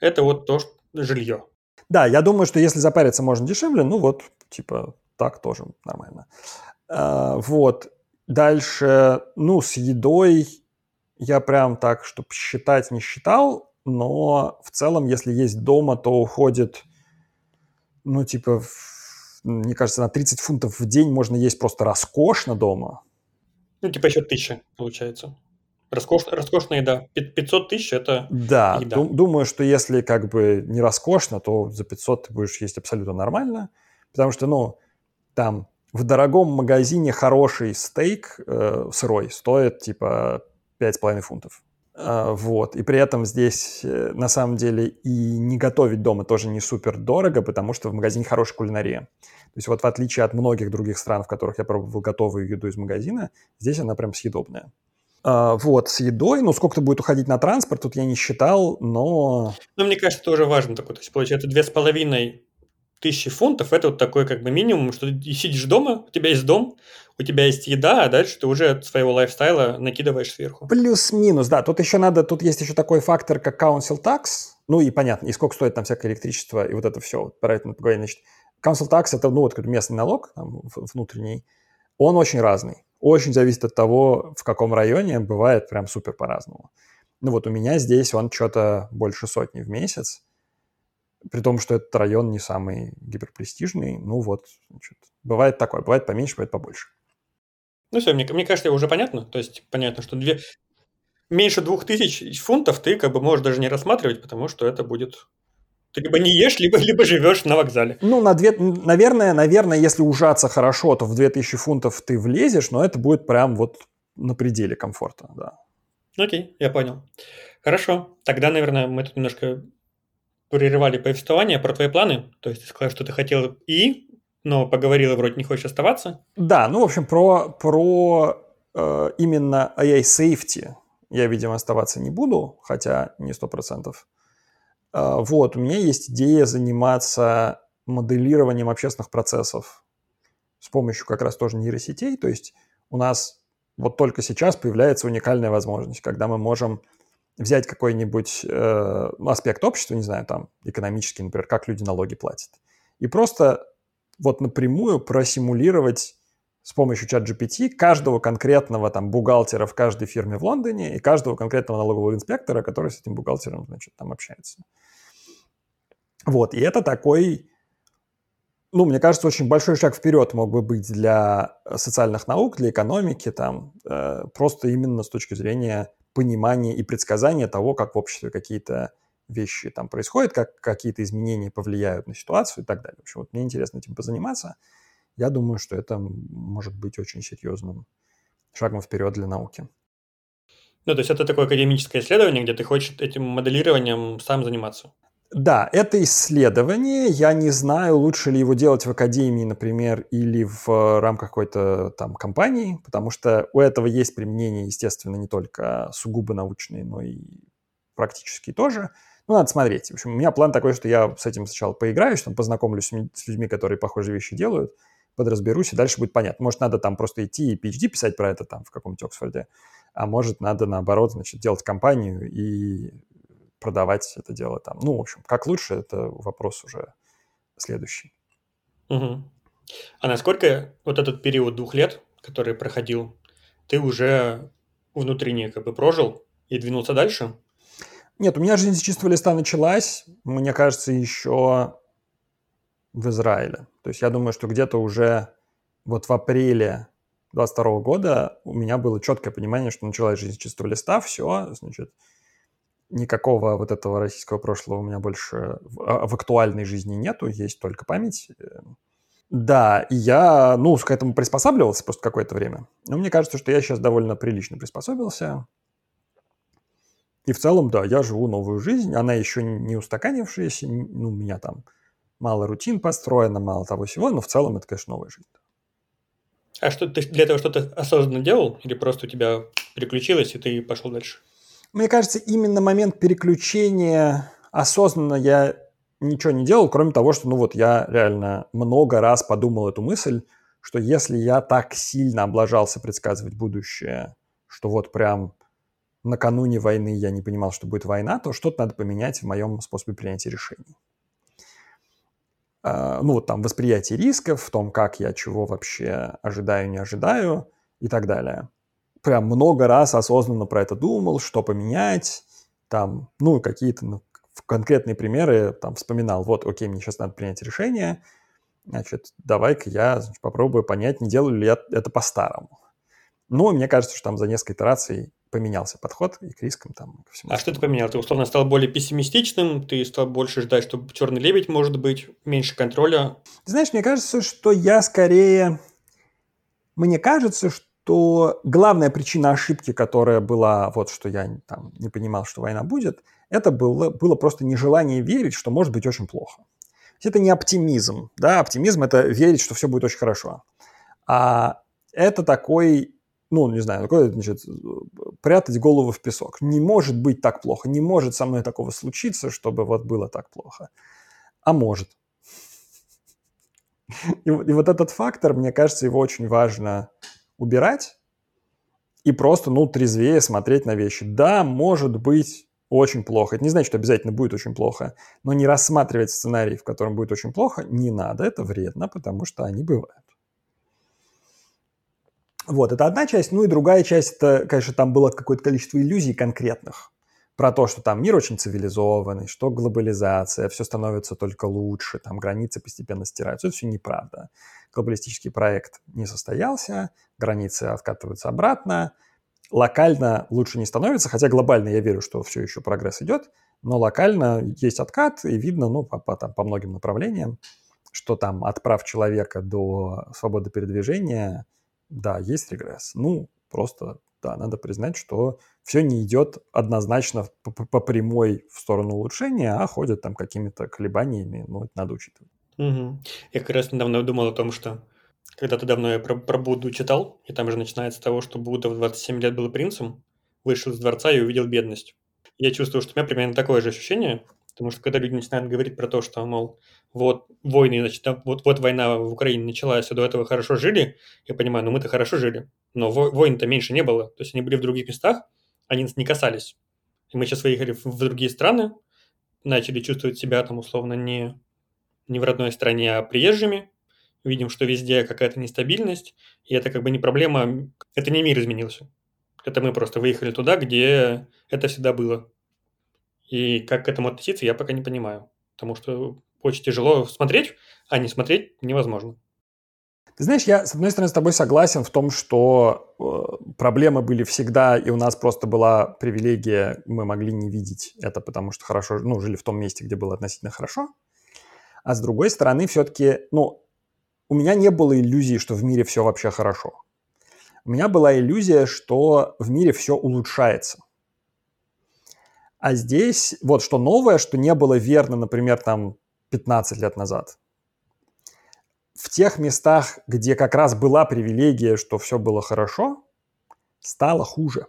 это вот то, что жилье. Да, я думаю, что если запариться можно дешевле, ну вот, типа, так тоже нормально. А, вот. Дальше, ну, с едой я прям так, чтобы считать, не считал, но в целом, если есть дома, то уходит, ну, типа, мне кажется, на 30 фунтов в день можно есть просто роскошно дома. Ну, типа еще тысяча, получается. Роскош, роскошная еда. 500 тысяч – это Да, еда. Дум, думаю, что если как бы не роскошно, то за 500 ты будешь есть абсолютно нормально. Потому что, ну, там в дорогом магазине хороший стейк э, сырой стоит типа 5,5 фунтов. Э, вот. И при этом здесь э, на самом деле и не готовить дома тоже не супер дорого, потому что в магазине хорошая кулинария. То есть вот в отличие от многих других стран, в которых я пробовал готовую еду из магазина, здесь она прям съедобная. Uh, вот, с едой, ну, сколько-то будет уходить на транспорт, тут я не считал, но... Ну, мне кажется, тоже важно такое. То есть, получается, две с половиной тысячи фунтов – это вот такой как бы минимум, что ты сидишь дома, у тебя есть дом, у тебя есть еда, а дальше ты уже от своего лайфстайла накидываешь сверху. Плюс-минус, да. Тут еще надо, тут есть еще такой фактор, как council tax, ну и понятно, и сколько стоит там всякое электричество, и вот это все, вот, про это поговорим. Значит, council tax – это, ну, вот местный налог там, внутренний, он очень разный. Очень зависит от того, в каком районе, бывает прям супер по-разному. Ну вот у меня здесь он что-то больше сотни в месяц, при том, что этот район не самый гиперпрестижный. Ну вот, значит, бывает такое, бывает поменьше, бывает побольше. Ну все, мне, мне кажется, уже понятно. То есть понятно, что две... меньше двух тысяч фунтов ты как бы можешь даже не рассматривать, потому что это будет ты либо не ешь, либо, либо живешь на вокзале. Ну, на две, наверное, наверное, если ужаться хорошо, то в 2000 фунтов ты влезешь, но это будет прям вот на пределе комфорта, да. Окей, я понял. Хорошо. Тогда, наверное, мы тут немножко прерывали повествование про твои планы. То есть ты сказал, что ты хотел и, но поговорила, вроде не хочешь оставаться. Да, ну, в общем, про, про э, именно AI safety я, видимо, оставаться не буду, хотя не сто процентов. А, вот, у меня есть идея заниматься моделированием общественных процессов с помощью как раз тоже нейросетей. То есть у нас вот только сейчас появляется уникальная возможность, когда мы можем взять какой-нибудь э, аспект общества, не знаю, там, экономический, например, как люди налоги платят, и просто вот напрямую просимулировать с помощью чат GPT каждого конкретного там бухгалтера в каждой фирме в Лондоне и каждого конкретного налогового инспектора, который с этим бухгалтером, значит, там общается. Вот, и это такой, ну, мне кажется, очень большой шаг вперед мог бы быть для социальных наук, для экономики, там, э, просто именно с точки зрения понимания и предсказания того, как в обществе какие-то вещи там происходят, как какие-то изменения повлияют на ситуацию и так далее. В общем, вот мне интересно этим позаниматься. Я думаю, что это может быть очень серьезным шагом вперед для науки. Ну, то есть это такое академическое исследование, где ты хочешь этим моделированием сам заниматься? Да, это исследование. Я не знаю, лучше ли его делать в академии, например, или в рамках какой-то там компании, потому что у этого есть применение, естественно, не только сугубо научные, но и практические тоже. Ну, надо смотреть. В общем, у меня план такой, что я с этим сначала поиграюсь, там, познакомлюсь с людьми, которые похожие вещи делают, подразберусь, и дальше будет понятно. Может, надо там просто идти и PhD писать про это там в каком-нибудь Оксфорде, а может, надо, наоборот, значит, делать компанию и продавать это дело там. Ну, в общем, как лучше, это вопрос уже следующий. Угу. А насколько вот этот период двух лет, который проходил, ты уже внутренне как бы прожил и двинулся дальше? Нет, у меня жизнь с чистого листа началась, мне кажется, еще в Израиле. То есть я думаю, что где-то уже вот в апреле 22 года у меня было четкое понимание, что началась жизнь с чистого листа, все, значит, никакого вот этого российского прошлого у меня больше в, а, в актуальной жизни нету, есть только память. Да, и я, ну, к этому приспосабливался просто какое-то время. Но мне кажется, что я сейчас довольно прилично приспособился. И в целом, да, я живу новую жизнь, она еще не устаканившаяся, ну, меня там мало рутин построено, мало того всего, но в целом это, конечно, новая жизнь. А что ты для этого что-то осознанно делал? Или просто у тебя переключилось, и ты пошел дальше? Мне кажется, именно момент переключения осознанно я ничего не делал, кроме того, что, ну вот, я реально много раз подумал эту мысль, что если я так сильно облажался предсказывать будущее, что вот прям накануне войны я не понимал, что будет война, то что-то надо поменять в моем способе принятия решений. А, ну, вот там восприятие рисков, в том, как я чего вообще ожидаю, не ожидаю и так далее. Прям много раз осознанно про это думал, что поменять, там, ну, какие-то ну, конкретные примеры там вспоминал. Вот, окей, мне сейчас надо принять решение, значит, давай-ка я значит, попробую понять, не делаю ли я это по-старому. Но мне кажется, что там за несколько итераций поменялся подход и к рискам там. Ко всему а что ты поменял? Ты условно стал более пессимистичным, ты стал больше ждать, что черный лебедь может быть, меньше контроля? Ты знаешь, мне кажется, что я скорее... Мне кажется, что главная причина ошибки, которая была, вот что я там не понимал, что война будет, это было, было просто нежелание верить, что может быть очень плохо. Это не оптимизм, да, оптимизм – это верить, что все будет очень хорошо. А это такой ну, не знаю, такое, значит, прятать голову в песок. Не может быть так плохо, не может со мной такого случиться, чтобы вот было так плохо. А может. И, и вот этот фактор, мне кажется, его очень важно убирать и просто, ну, трезвее смотреть на вещи. Да, может быть очень плохо. Это не значит, что обязательно будет очень плохо. Но не рассматривать сценарий, в котором будет очень плохо, не надо. Это вредно, потому что они бывают. Вот, это одна часть. Ну и другая часть, это, конечно, там было какое-то количество иллюзий конкретных про то, что там мир очень цивилизованный, что глобализация, все становится только лучше, там границы постепенно стираются. Это все неправда. Глобалистический проект не состоялся, границы откатываются обратно, локально лучше не становится, хотя глобально я верю, что все еще прогресс идет, но локально есть откат, и видно, ну, по, по, там, по многим направлениям, что там от прав человека до свободы передвижения – да, есть регресс. Ну, просто, да, надо признать, что все не идет однозначно по, по прямой в сторону улучшения, а ходят там какими-то колебаниями, ну, это надо учитывать. Угу. Я как раз недавно думал о том, что когда-то давно я про, про Будду читал, и там же начинается с того, что Будда в 27 лет был принцем, вышел из дворца и увидел бедность. Я чувствую, что у меня примерно такое же ощущение, потому что когда люди начинают говорить про то, что, мол, вот войны, значит, вот, вот война в Украине началась, и до этого хорошо жили, я понимаю, ну мы-то хорошо жили, но войн-то меньше не было, то есть они были в других местах, они нас не касались. И мы сейчас выехали в другие страны, начали чувствовать себя там условно не, не в родной стране, а приезжими, видим, что везде какая-то нестабильность, и это как бы не проблема, это не мир изменился. Это мы просто выехали туда, где это всегда было. И как к этому относиться, я пока не понимаю. Потому что очень тяжело смотреть, а не смотреть невозможно. Ты знаешь, я, с одной стороны, с тобой согласен в том, что э, проблемы были всегда, и у нас просто была привилегия, мы могли не видеть это, потому что хорошо, ну, жили в том месте, где было относительно хорошо. А с другой стороны, все-таки, ну, у меня не было иллюзии, что в мире все вообще хорошо. У меня была иллюзия, что в мире все улучшается. А здесь вот что новое, что не было верно, например, там 15 лет назад. В тех местах, где как раз была привилегия, что все было хорошо, стало хуже.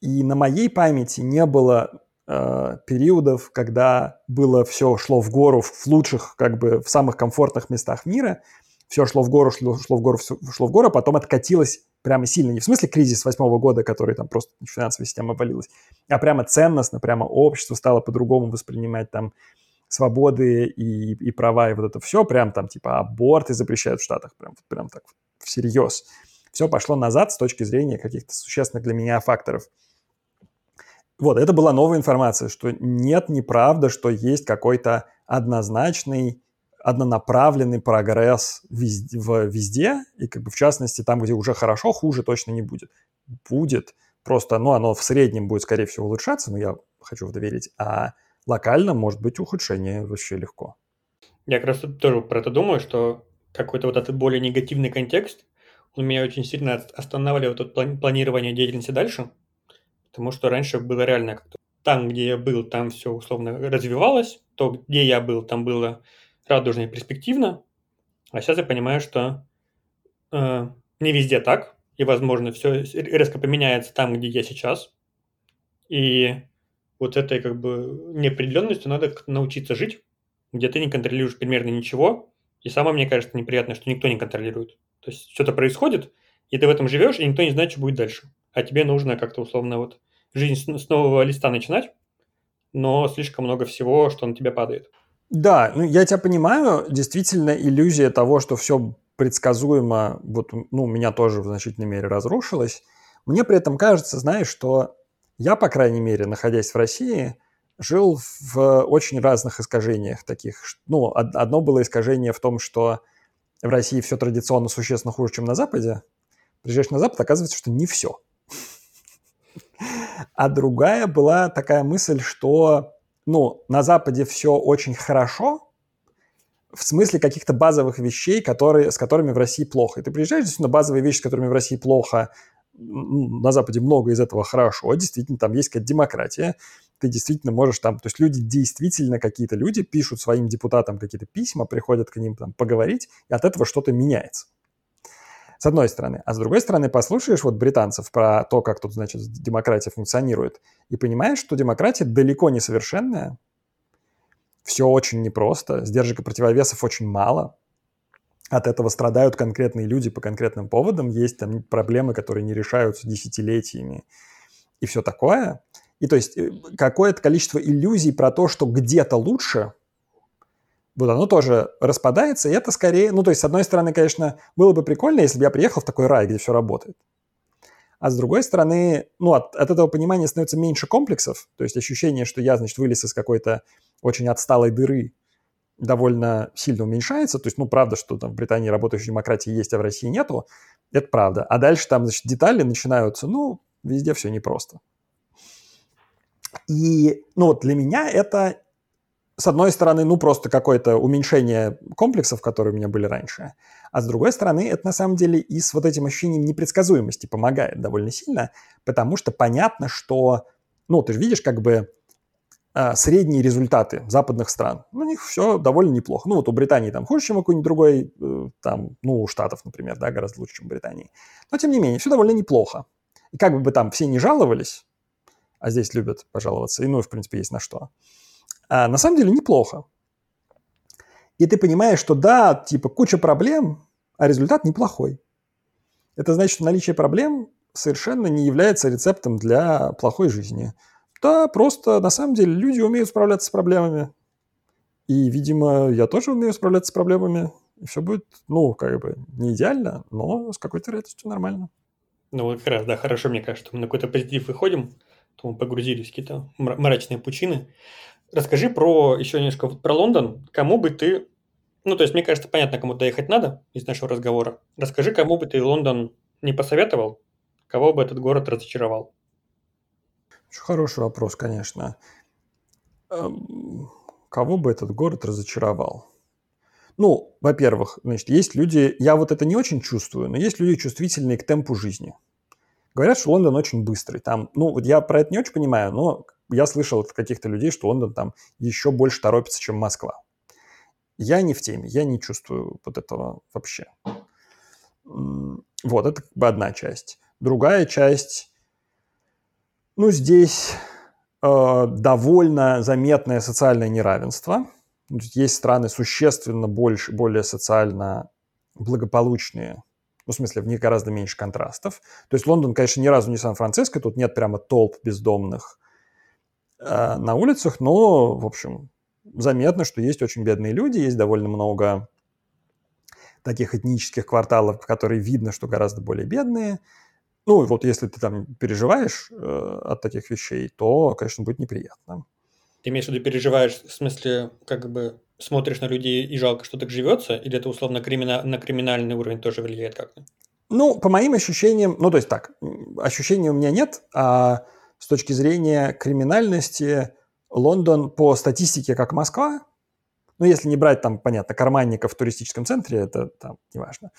И на моей памяти не было э, периодов, когда было все шло в гору в лучших, как бы в самых комфортных местах мира, все шло в гору, шло, шло в гору, шло в гору, а потом откатилось прямо сильно. Не в смысле кризис восьмого года, который там просто финансовая система обвалилась, а прямо ценностно, прямо общество стало по-другому воспринимать там свободы и, и права, и вот это все, прям там типа аборты запрещают в Штатах, прям, прям так всерьез. Все пошло назад с точки зрения каких-то существенных для меня факторов. Вот, это была новая информация, что нет, неправда, что есть какой-то однозначный однонаправленный прогресс везде, везде, и как бы в частности там, где уже хорошо, хуже точно не будет. Будет, просто, ну, оно в среднем будет, скорее всего, улучшаться, но я хочу в доверить, а локально может быть ухудшение вообще легко. Я как раз тоже про это думаю, что какой-то вот этот более негативный контекст, он меня очень сильно останавливает от планирования деятельности дальше, потому что раньше было реально как-то там, где я был, там все условно развивалось, то, где я был, там было радужно и перспективно, а сейчас я понимаю, что э, не везде так, и, возможно, все резко поменяется там, где я сейчас. И вот этой как бы неопределенностью надо научиться жить, где ты не контролируешь примерно ничего. И самое, мне кажется, неприятное, что никто не контролирует. То есть что-то происходит, и ты в этом живешь, и никто не знает, что будет дальше. А тебе нужно как-то условно вот жизнь с нового листа начинать, но слишком много всего, что на тебя падает. Да, ну я тебя понимаю, действительно иллюзия того, что все предсказуемо, вот, ну, меня тоже в значительной мере разрушилась. Мне при этом кажется, знаешь, что я, по крайней мере, находясь в России, жил в очень разных искажениях таких. Ну, одно было искажение в том, что в России все традиционно существенно хуже, чем на Западе. Приезжаешь на Запад, оказывается, что не все. А другая была такая мысль, что ну, на Западе все очень хорошо, в смысле каких-то базовых вещей, которые, с которыми в России плохо. И ты приезжаешь, действительно, базовые вещи, с которыми в России плохо, на Западе много из этого хорошо, действительно, там есть какая-то демократия, ты действительно можешь там, то есть люди действительно, какие-то люди пишут своим депутатам какие-то письма, приходят к ним там поговорить, и от этого что-то меняется. С одной стороны. А с другой стороны, послушаешь вот британцев про то, как тут, значит, демократия функционирует, и понимаешь, что демократия далеко не совершенная, все очень непросто, сдержек и противовесов очень мало, от этого страдают конкретные люди по конкретным поводам, есть там проблемы, которые не решаются десятилетиями и все такое. И то есть э, какое-то количество иллюзий про то, что где-то лучше, вот оно тоже распадается, и это скорее, ну, то есть, с одной стороны, конечно, было бы прикольно, если бы я приехал в такой рай, где все работает. А с другой стороны, ну, от, от этого понимания становится меньше комплексов, то есть ощущение, что я, значит, вылез из какой-то очень отсталой дыры, довольно сильно уменьшается. То есть, ну, правда, что там в Британии работающей демократии есть, а в России нету. Это правда. А дальше там, значит, детали начинаются, ну, везде все непросто. И, ну, вот для меня это с одной стороны, ну, просто какое-то уменьшение комплексов, которые у меня были раньше, а с другой стороны, это на самом деле и с вот этим ощущением непредсказуемости помогает довольно сильно, потому что понятно, что, ну, ты же видишь как бы э, средние результаты западных стран. У них все довольно неплохо. Ну, вот у Британии там хуже, чем у какой-нибудь другой, э, там, ну, у Штатов, например, да, гораздо лучше, чем у Британии. Но, тем не менее, все довольно неплохо. И как бы там все не жаловались, а здесь любят пожаловаться, и, ну, в принципе, есть на что, а на самом деле неплохо. И ты понимаешь, что да, типа куча проблем, а результат неплохой. Это значит, что наличие проблем совершенно не является рецептом для плохой жизни. Да, просто на самом деле люди умеют справляться с проблемами. И, видимо, я тоже умею справляться с проблемами. И все будет, ну, как бы не идеально, но с какой-то вероятностью нормально. Ну, вот как раз, да, хорошо, мне кажется, мы на какой-то позитив выходим, то мы погрузились в какие-то мрачные пучины. Расскажи про еще немножко про Лондон. Кому бы ты... Ну, то есть, мне кажется, понятно, кому доехать надо из нашего разговора. Расскажи, кому бы ты Лондон не посоветовал, кого бы этот город разочаровал? Очень хороший вопрос, конечно. Эм, кого бы этот город разочаровал? Ну, во-первых, значит, есть люди, я вот это не очень чувствую, но есть люди чувствительные к темпу жизни. Говорят, что Лондон очень быстрый. Там, ну, вот я про это не очень понимаю, но я слышал от каких-то людей, что Лондон там еще больше торопится, чем Москва. Я не в теме, я не чувствую вот этого вообще. Вот, это как бы одна часть. Другая часть, ну, здесь э, довольно заметное социальное неравенство. Есть страны существенно больше, более социально благополучные, ну, в смысле, в них гораздо меньше контрастов. То есть Лондон, конечно, ни разу не Сан-Франциско, тут нет прямо толп бездомных на улицах, но, в общем, заметно, что есть очень бедные люди, есть довольно много таких этнических кварталов, в которые видно, что гораздо более бедные. Ну, вот если ты там переживаешь э, от таких вещей, то, конечно, будет неприятно. Ты имеешь в виду переживаешь, в смысле, как бы смотришь на людей и жалко, что так живется, или это условно кримина... на криминальный уровень тоже влияет как-то? Ну, по моим ощущениям, ну, то есть так, ощущений у меня нет, а с точки зрения криминальности Лондон по статистике как Москва, ну, если не брать там, понятно, карманников в туристическом центре, это там неважно.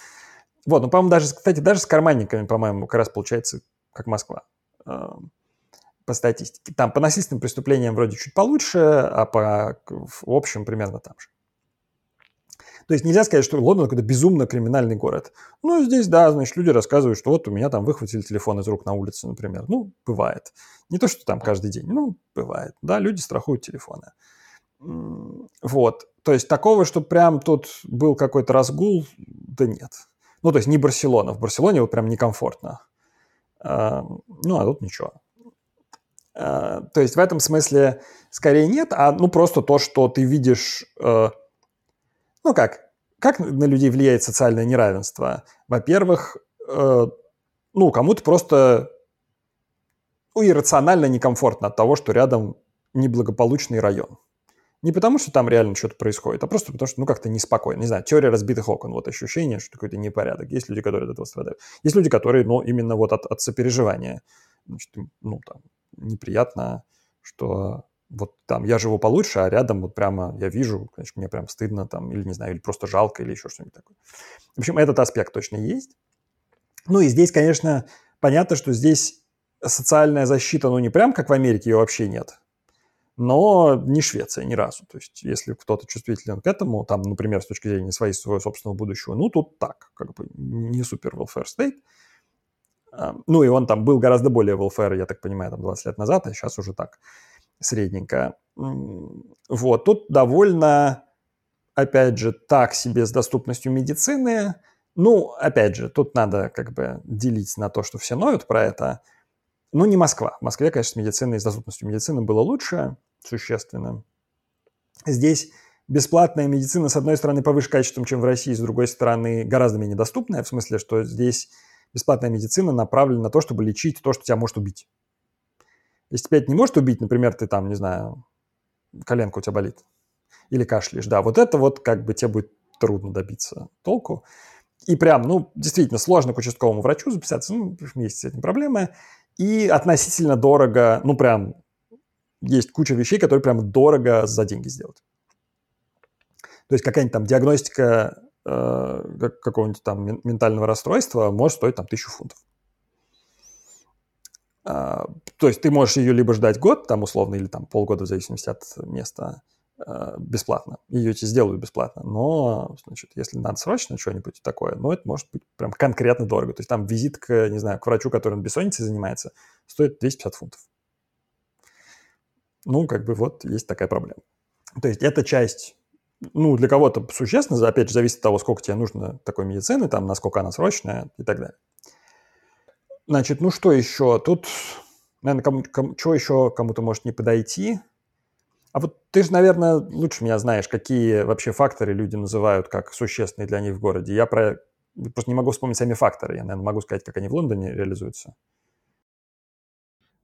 Вот, ну, по-моему, даже, кстати, даже с карманниками, по-моему, как раз получается как Москва по статистике. Там по насильственным преступлениям вроде чуть получше, а по в общем примерно там же. То есть нельзя сказать, что Лондон какой-то безумно криминальный город. Ну, здесь, да, значит, люди рассказывают, что вот у меня там выхватили телефон из рук на улице, например. Ну, бывает. Не то, что там каждый день, ну, бывает. Да, люди страхуют телефоны. Вот. То есть такого, что прям тут был какой-то разгул, да нет. Ну, то есть не Барселона. В Барселоне вот прям некомфортно. Ну, а тут ничего. Э, то есть в этом смысле скорее нет, а ну просто то, что ты видишь, э, ну как, как на людей влияет социальное неравенство? Во-первых, э, ну кому-то просто ну, иррационально некомфортно от того, что рядом неблагополучный район. Не потому, что там реально что-то происходит, а просто потому, что, ну, как-то неспокойно. Не знаю, теория разбитых окон, вот ощущение, что какой-то непорядок. Есть люди, которые от этого страдают. Есть люди, которые, ну, именно вот от, от сопереживания. Значит, ну, там, неприятно, что вот там я живу получше, а рядом вот прямо я вижу, значит, мне прям стыдно там, или не знаю, или просто жалко, или еще что-нибудь такое. В общем, этот аспект точно есть. Ну и здесь, конечно, понятно, что здесь социальная защита, ну не прям как в Америке, ее вообще нет. Но не Швеция ни разу. То есть, если кто-то чувствителен к этому, там, например, с точки зрения своей, своего собственного будущего, ну, тут так, как бы не супер welfare state. Ну, и он там был гораздо более welfare, я так понимаю, там 20 лет назад, а сейчас уже так, средненько. Вот, тут довольно, опять же, так себе с доступностью медицины. Ну, опять же, тут надо как бы делить на то, что все ноют про это. Ну, не Москва. В Москве, конечно, с медициной, с доступностью медицины было лучше, существенно. Здесь бесплатная медицина, с одной стороны, повыше качеством, чем в России, с другой стороны, гораздо менее доступная, в смысле, что здесь бесплатная медицина направлена на то, чтобы лечить то, что тебя может убить. Если тебя это не может убить, например, ты там, не знаю, коленка у тебя болит или кашляешь, да, вот это вот как бы тебе будет трудно добиться толку. И прям, ну, действительно, сложно к участковому врачу записаться, ну, есть с этим проблемы. И относительно дорого, ну, прям, есть куча вещей, которые прям дорого за деньги сделать. То есть какая-нибудь там диагностика э, какого-нибудь там ментального расстройства может стоить там тысячу фунтов. Uh, то есть ты можешь ее либо ждать год, там условно, или там полгода в зависимости от места, uh, бесплатно. Ее тебе сделают бесплатно. Но, значит, если надо срочно что-нибудь такое, ну, это может быть прям конкретно дорого. То есть там визит к, не знаю, к врачу, который бессонницей занимается, стоит 250 фунтов. Ну, как бы вот есть такая проблема. То есть эта часть ну, для кого-то существенно, опять же, зависит от того, сколько тебе нужно такой медицины, там, насколько она срочная и так далее. Значит, ну что еще? Тут, наверное, кому, кому, что еще кому-то может не подойти? А вот ты же, наверное, лучше меня знаешь, какие вообще факторы люди называют как существенные для них в городе. Я про просто не могу вспомнить сами факторы. Я, наверное, могу сказать, как они в Лондоне реализуются.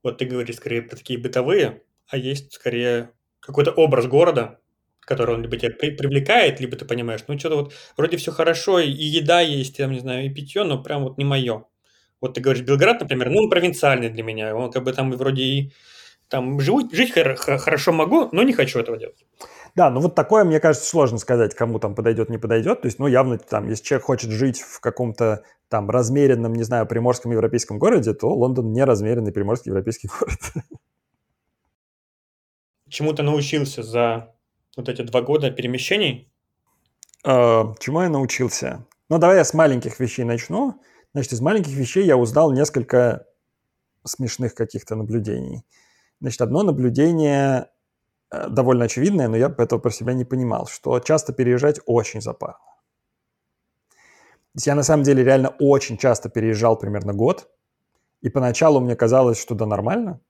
Вот ты говоришь скорее про такие бытовые, а есть скорее какой-то образ города, который он либо тебя при- привлекает, либо ты понимаешь, ну что-то вот вроде все хорошо, и еда есть, я не знаю, и питье, но прям вот не мое. Вот ты говоришь, Белград, например, ну он провинциальный для меня, он как бы там вроде и там живу, жить хорошо могу, но не хочу этого делать. Да, ну вот такое, мне кажется, сложно сказать, кому там подойдет, не подойдет. То есть, ну, явно там, если человек хочет жить в каком-то там размеренном, не знаю, приморском европейском городе, то Лондон не размеренный приморский европейский город. Чему ты научился за вот эти два года перемещений? Uh, чему я научился? Ну, давай я с маленьких вещей начну. Значит, из маленьких вещей я узнал несколько смешных каких-то наблюдений. Значит, одно наблюдение э, довольно очевидное, но я этого про себя не понимал, что часто переезжать очень запарно. Я на самом деле реально очень часто переезжал примерно год, и поначалу мне казалось, что да, нормально,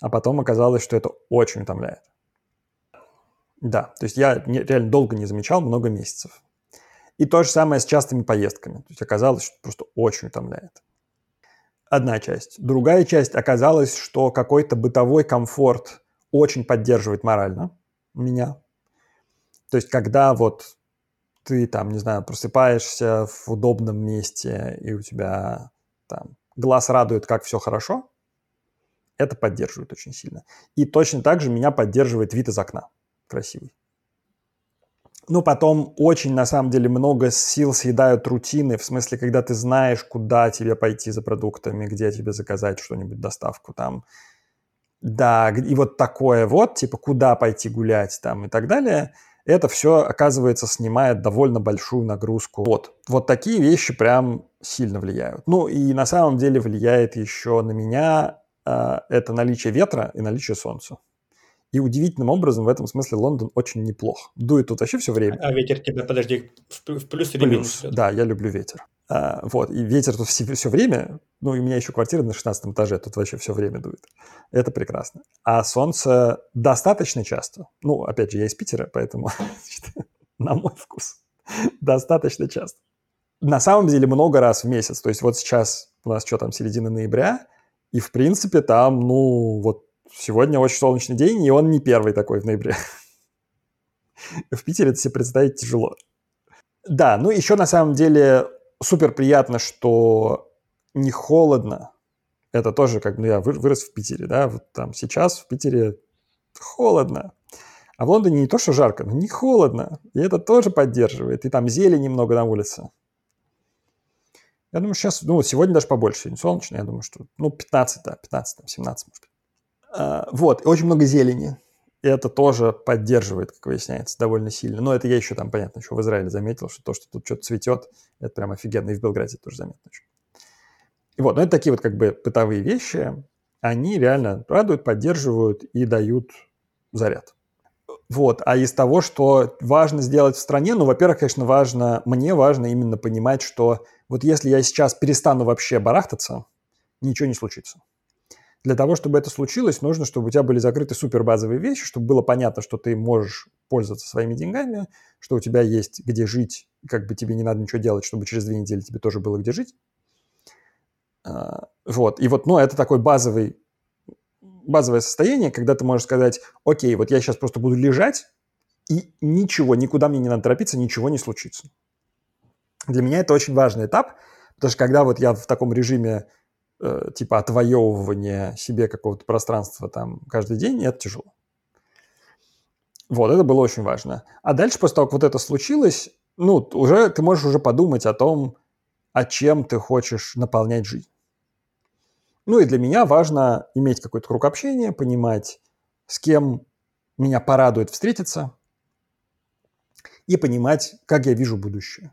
а потом оказалось, что это очень утомляет. Да, то есть я реально долго не замечал, много месяцев. И то же самое с частыми поездками. То есть оказалось, что просто очень утомляет одна часть. Другая часть оказалась, что какой-то бытовой комфорт очень поддерживает морально меня. То есть когда вот ты там, не знаю, просыпаешься в удобном месте, и у тебя там глаз радует, как все хорошо, это поддерживает очень сильно. И точно так же меня поддерживает вид из окна красивый. Ну, потом очень, на самом деле, много сил съедают рутины, в смысле, когда ты знаешь, куда тебе пойти за продуктами, где тебе заказать что-нибудь, доставку там. Да, и вот такое вот, типа, куда пойти гулять там и так далее, это все, оказывается, снимает довольно большую нагрузку. Вот, вот такие вещи прям сильно влияют. Ну, и на самом деле влияет еще на меня э, это наличие ветра и наличие солнца. И удивительным образом в этом смысле Лондон очень неплох. Дует тут вообще все время. А ветер тебя, подожди, в, в плюс или плюс, минус? Да, я люблю ветер. А, вот, и ветер тут все, все время, ну, и у меня еще квартира на 16 этаже, тут вообще все время дует. Это прекрасно. А солнце достаточно часто. Ну, опять же, я из Питера, поэтому на мой вкус достаточно часто. На самом деле много раз в месяц. То есть вот сейчас у нас что там, середина ноября, и в принципе там, ну, вот сегодня очень солнечный день, и он не первый такой в ноябре. В Питере это себе представить тяжело. Да, ну еще на самом деле супер приятно, что не холодно. Это тоже как, ну я вырос в Питере, да, вот там сейчас в Питере холодно. А в Лондоне не то, что жарко, но не холодно. И это тоже поддерживает. И там зелени немного на улице. Я думаю, сейчас, ну, сегодня даже побольше, не солнечно. Я думаю, что, ну, 15, да, 15, там, 17, может быть. А, вот, и очень много зелени. И это тоже поддерживает, как выясняется, довольно сильно. Но это я еще там, понятно, еще в Израиле заметил, что то, что тут что-то цветет, это прям офигенно. И в Белграде тоже заметно очень. И вот, но это такие вот как бы бытовые вещи, они реально радуют, поддерживают и дают заряд. Вот, а из того, что важно сделать в стране, ну, во-первых, конечно, важно, мне важно именно понимать, что вот если я сейчас перестану вообще барахтаться, ничего не случится. Для того, чтобы это случилось, нужно, чтобы у тебя были закрыты супербазовые вещи, чтобы было понятно, что ты можешь пользоваться своими деньгами, что у тебя есть где жить, как бы тебе не надо ничего делать, чтобы через две недели тебе тоже было где жить. А, вот. И вот, ну, это такой базовый, базовое состояние, когда ты можешь сказать, окей, вот я сейчас просто буду лежать, и ничего, никуда мне не надо торопиться, ничего не случится. Для меня это очень важный этап, потому что когда вот я в таком режиме э, типа отвоевывания себе какого-то пространства там каждый день, это тяжело. Вот, это было очень важно. А дальше, после того, как вот это случилось, ну, уже ты можешь уже подумать о том, о чем ты хочешь наполнять жизнь. Ну и для меня важно иметь какой-то круг общения, понимать, с кем меня порадует встретиться, и понимать, как я вижу будущее.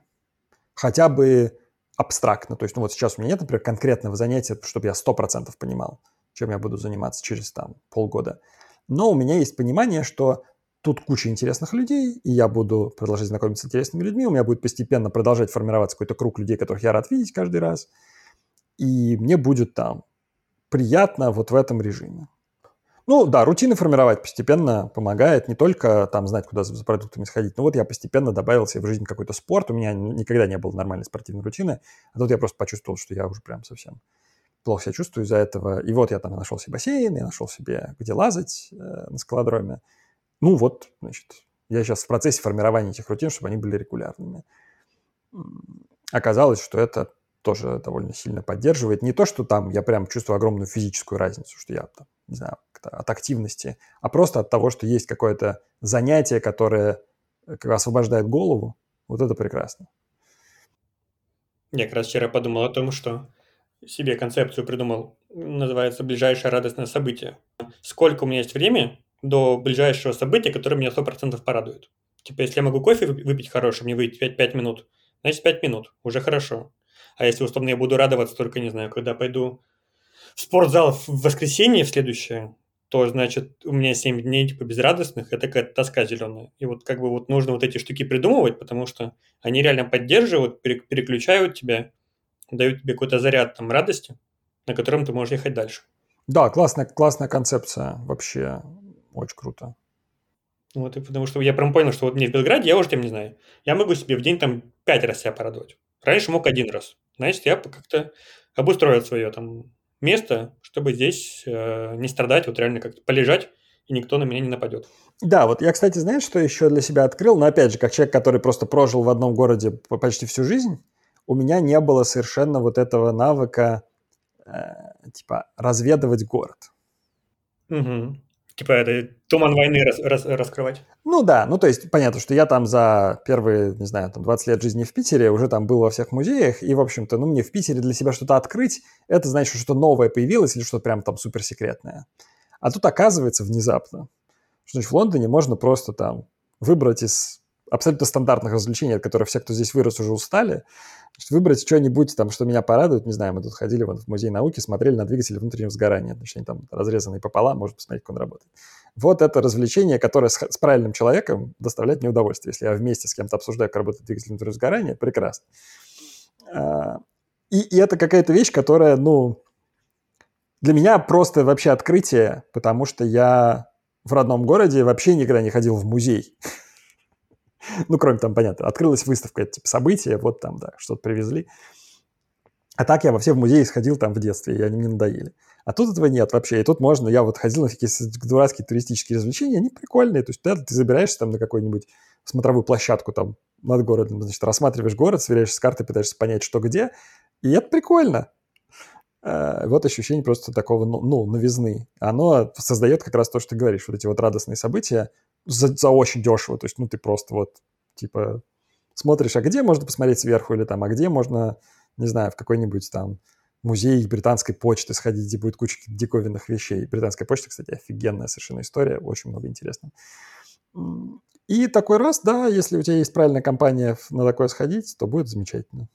Хотя бы абстрактно. То есть, ну вот сейчас у меня нет, например, конкретного занятия, чтобы я 100% понимал, чем я буду заниматься через там полгода. Но у меня есть понимание, что тут куча интересных людей, и я буду продолжать знакомиться с интересными людьми, у меня будет постепенно продолжать формироваться какой-то круг людей, которых я рад видеть каждый раз, и мне будет там приятно вот в этом режиме. Ну да, рутины формировать постепенно помогает, не только там знать, куда за продуктами сходить, но вот я постепенно добавил себе в жизнь какой-то спорт, у меня никогда не было нормальной спортивной рутины, а тут я просто почувствовал, что я уже прям совсем плохо себя чувствую из-за этого. И вот я там нашел себе бассейн, я нашел себе, где лазать э, на скалодроме. Ну вот, значит, я сейчас в процессе формирования этих рутин, чтобы они были регулярными. Оказалось, что это тоже довольно сильно поддерживает. Не то, что там я прям чувствую огромную физическую разницу, что я там, не знаю, от активности, а просто от того, что есть какое-то занятие, которое э, освобождает голову. Вот это прекрасно. Я как раз вчера подумал о том, что себе концепцию придумал, называется «ближайшее радостное событие». Сколько у меня есть времени до ближайшего события, которое меня 100% порадует. Типа, если я могу кофе выпить хороший, мне выйти 5, 5 минут, значит 5 минут, уже хорошо. А если, условно, я буду радоваться только, не знаю, когда пойду спортзал в воскресенье в следующее, то, значит, у меня 7 дней, типа, безрадостных, это какая-то тоска зеленая. И вот как бы вот нужно вот эти штуки придумывать, потому что они реально поддерживают, переключают тебя, дают тебе какой-то заряд там радости, на котором ты можешь ехать дальше. Да, классная, классная концепция вообще. Очень круто. Вот, и потому что я прям понял, что вот мне в Белграде, я уже тем не знаю, я могу себе в день там пять раз себя порадовать. Раньше мог один раз. Значит, я как-то обустроил свое там место, чтобы здесь э, не страдать, вот реально как-то полежать, и никто на меня не нападет. Да, вот я, кстати, знаешь, что еще для себя открыл? Но опять же, как человек, который просто прожил в одном городе почти всю жизнь, у меня не было совершенно вот этого навыка, э, типа, разведывать город. Угу. Типа это туман войны рас, рас, раскрывать. Ну да, ну то есть понятно, что я там за первые, не знаю, там 20 лет жизни в Питере уже там был во всех музеях, и, в общем-то, ну мне в Питере для себя что-то открыть, это значит, что что-то новое появилось или что-то прям там суперсекретное. А тут оказывается внезапно, что значит, в Лондоне можно просто там выбрать из абсолютно стандартных развлечений, от которых все, кто здесь вырос, уже устали, Значит, выбрать что-нибудь, там, что меня порадует. Не знаю, мы тут ходили вот в музей науки, смотрели на двигатели внутреннего сгорания. Значит, они там разрезанные пополам, можно посмотреть, как он работает. Вот это развлечение, которое с, с правильным человеком доставляет мне удовольствие. Если я вместе с кем-то обсуждаю, как работает двигатель внутреннего сгорания, прекрасно. А, и, и это какая-то вещь, которая, ну, для меня просто вообще открытие, потому что я в родном городе вообще никогда не ходил в музей. Ну, кроме там, понятно, открылась выставка, это типа события, вот там, да, что-то привезли. А так я во все в музеи сходил там в детстве, и они мне надоели. А тут этого нет вообще. И тут можно, я вот ходил на такие дурацкие туристические развлечения, они прикольные. То есть да, ты забираешься там на какую-нибудь смотровую площадку там над городом, значит, рассматриваешь город, сверяешься с картой, пытаешься понять, что где. И это прикольно. А, вот ощущение просто такого, ну, ну, новизны. Оно создает как раз то, что ты говоришь, вот эти вот радостные события, за, за очень дешево. То есть, ну, ты просто вот, типа, смотришь, а где можно посмотреть сверху, или там, а где можно, не знаю, в какой-нибудь там музей британской почты сходить, где будет куча диковинных вещей. Британская почта, кстати, офигенная совершенно история, очень много интересного. И такой раз, да, если у тебя есть правильная компания на такое сходить, то будет замечательно.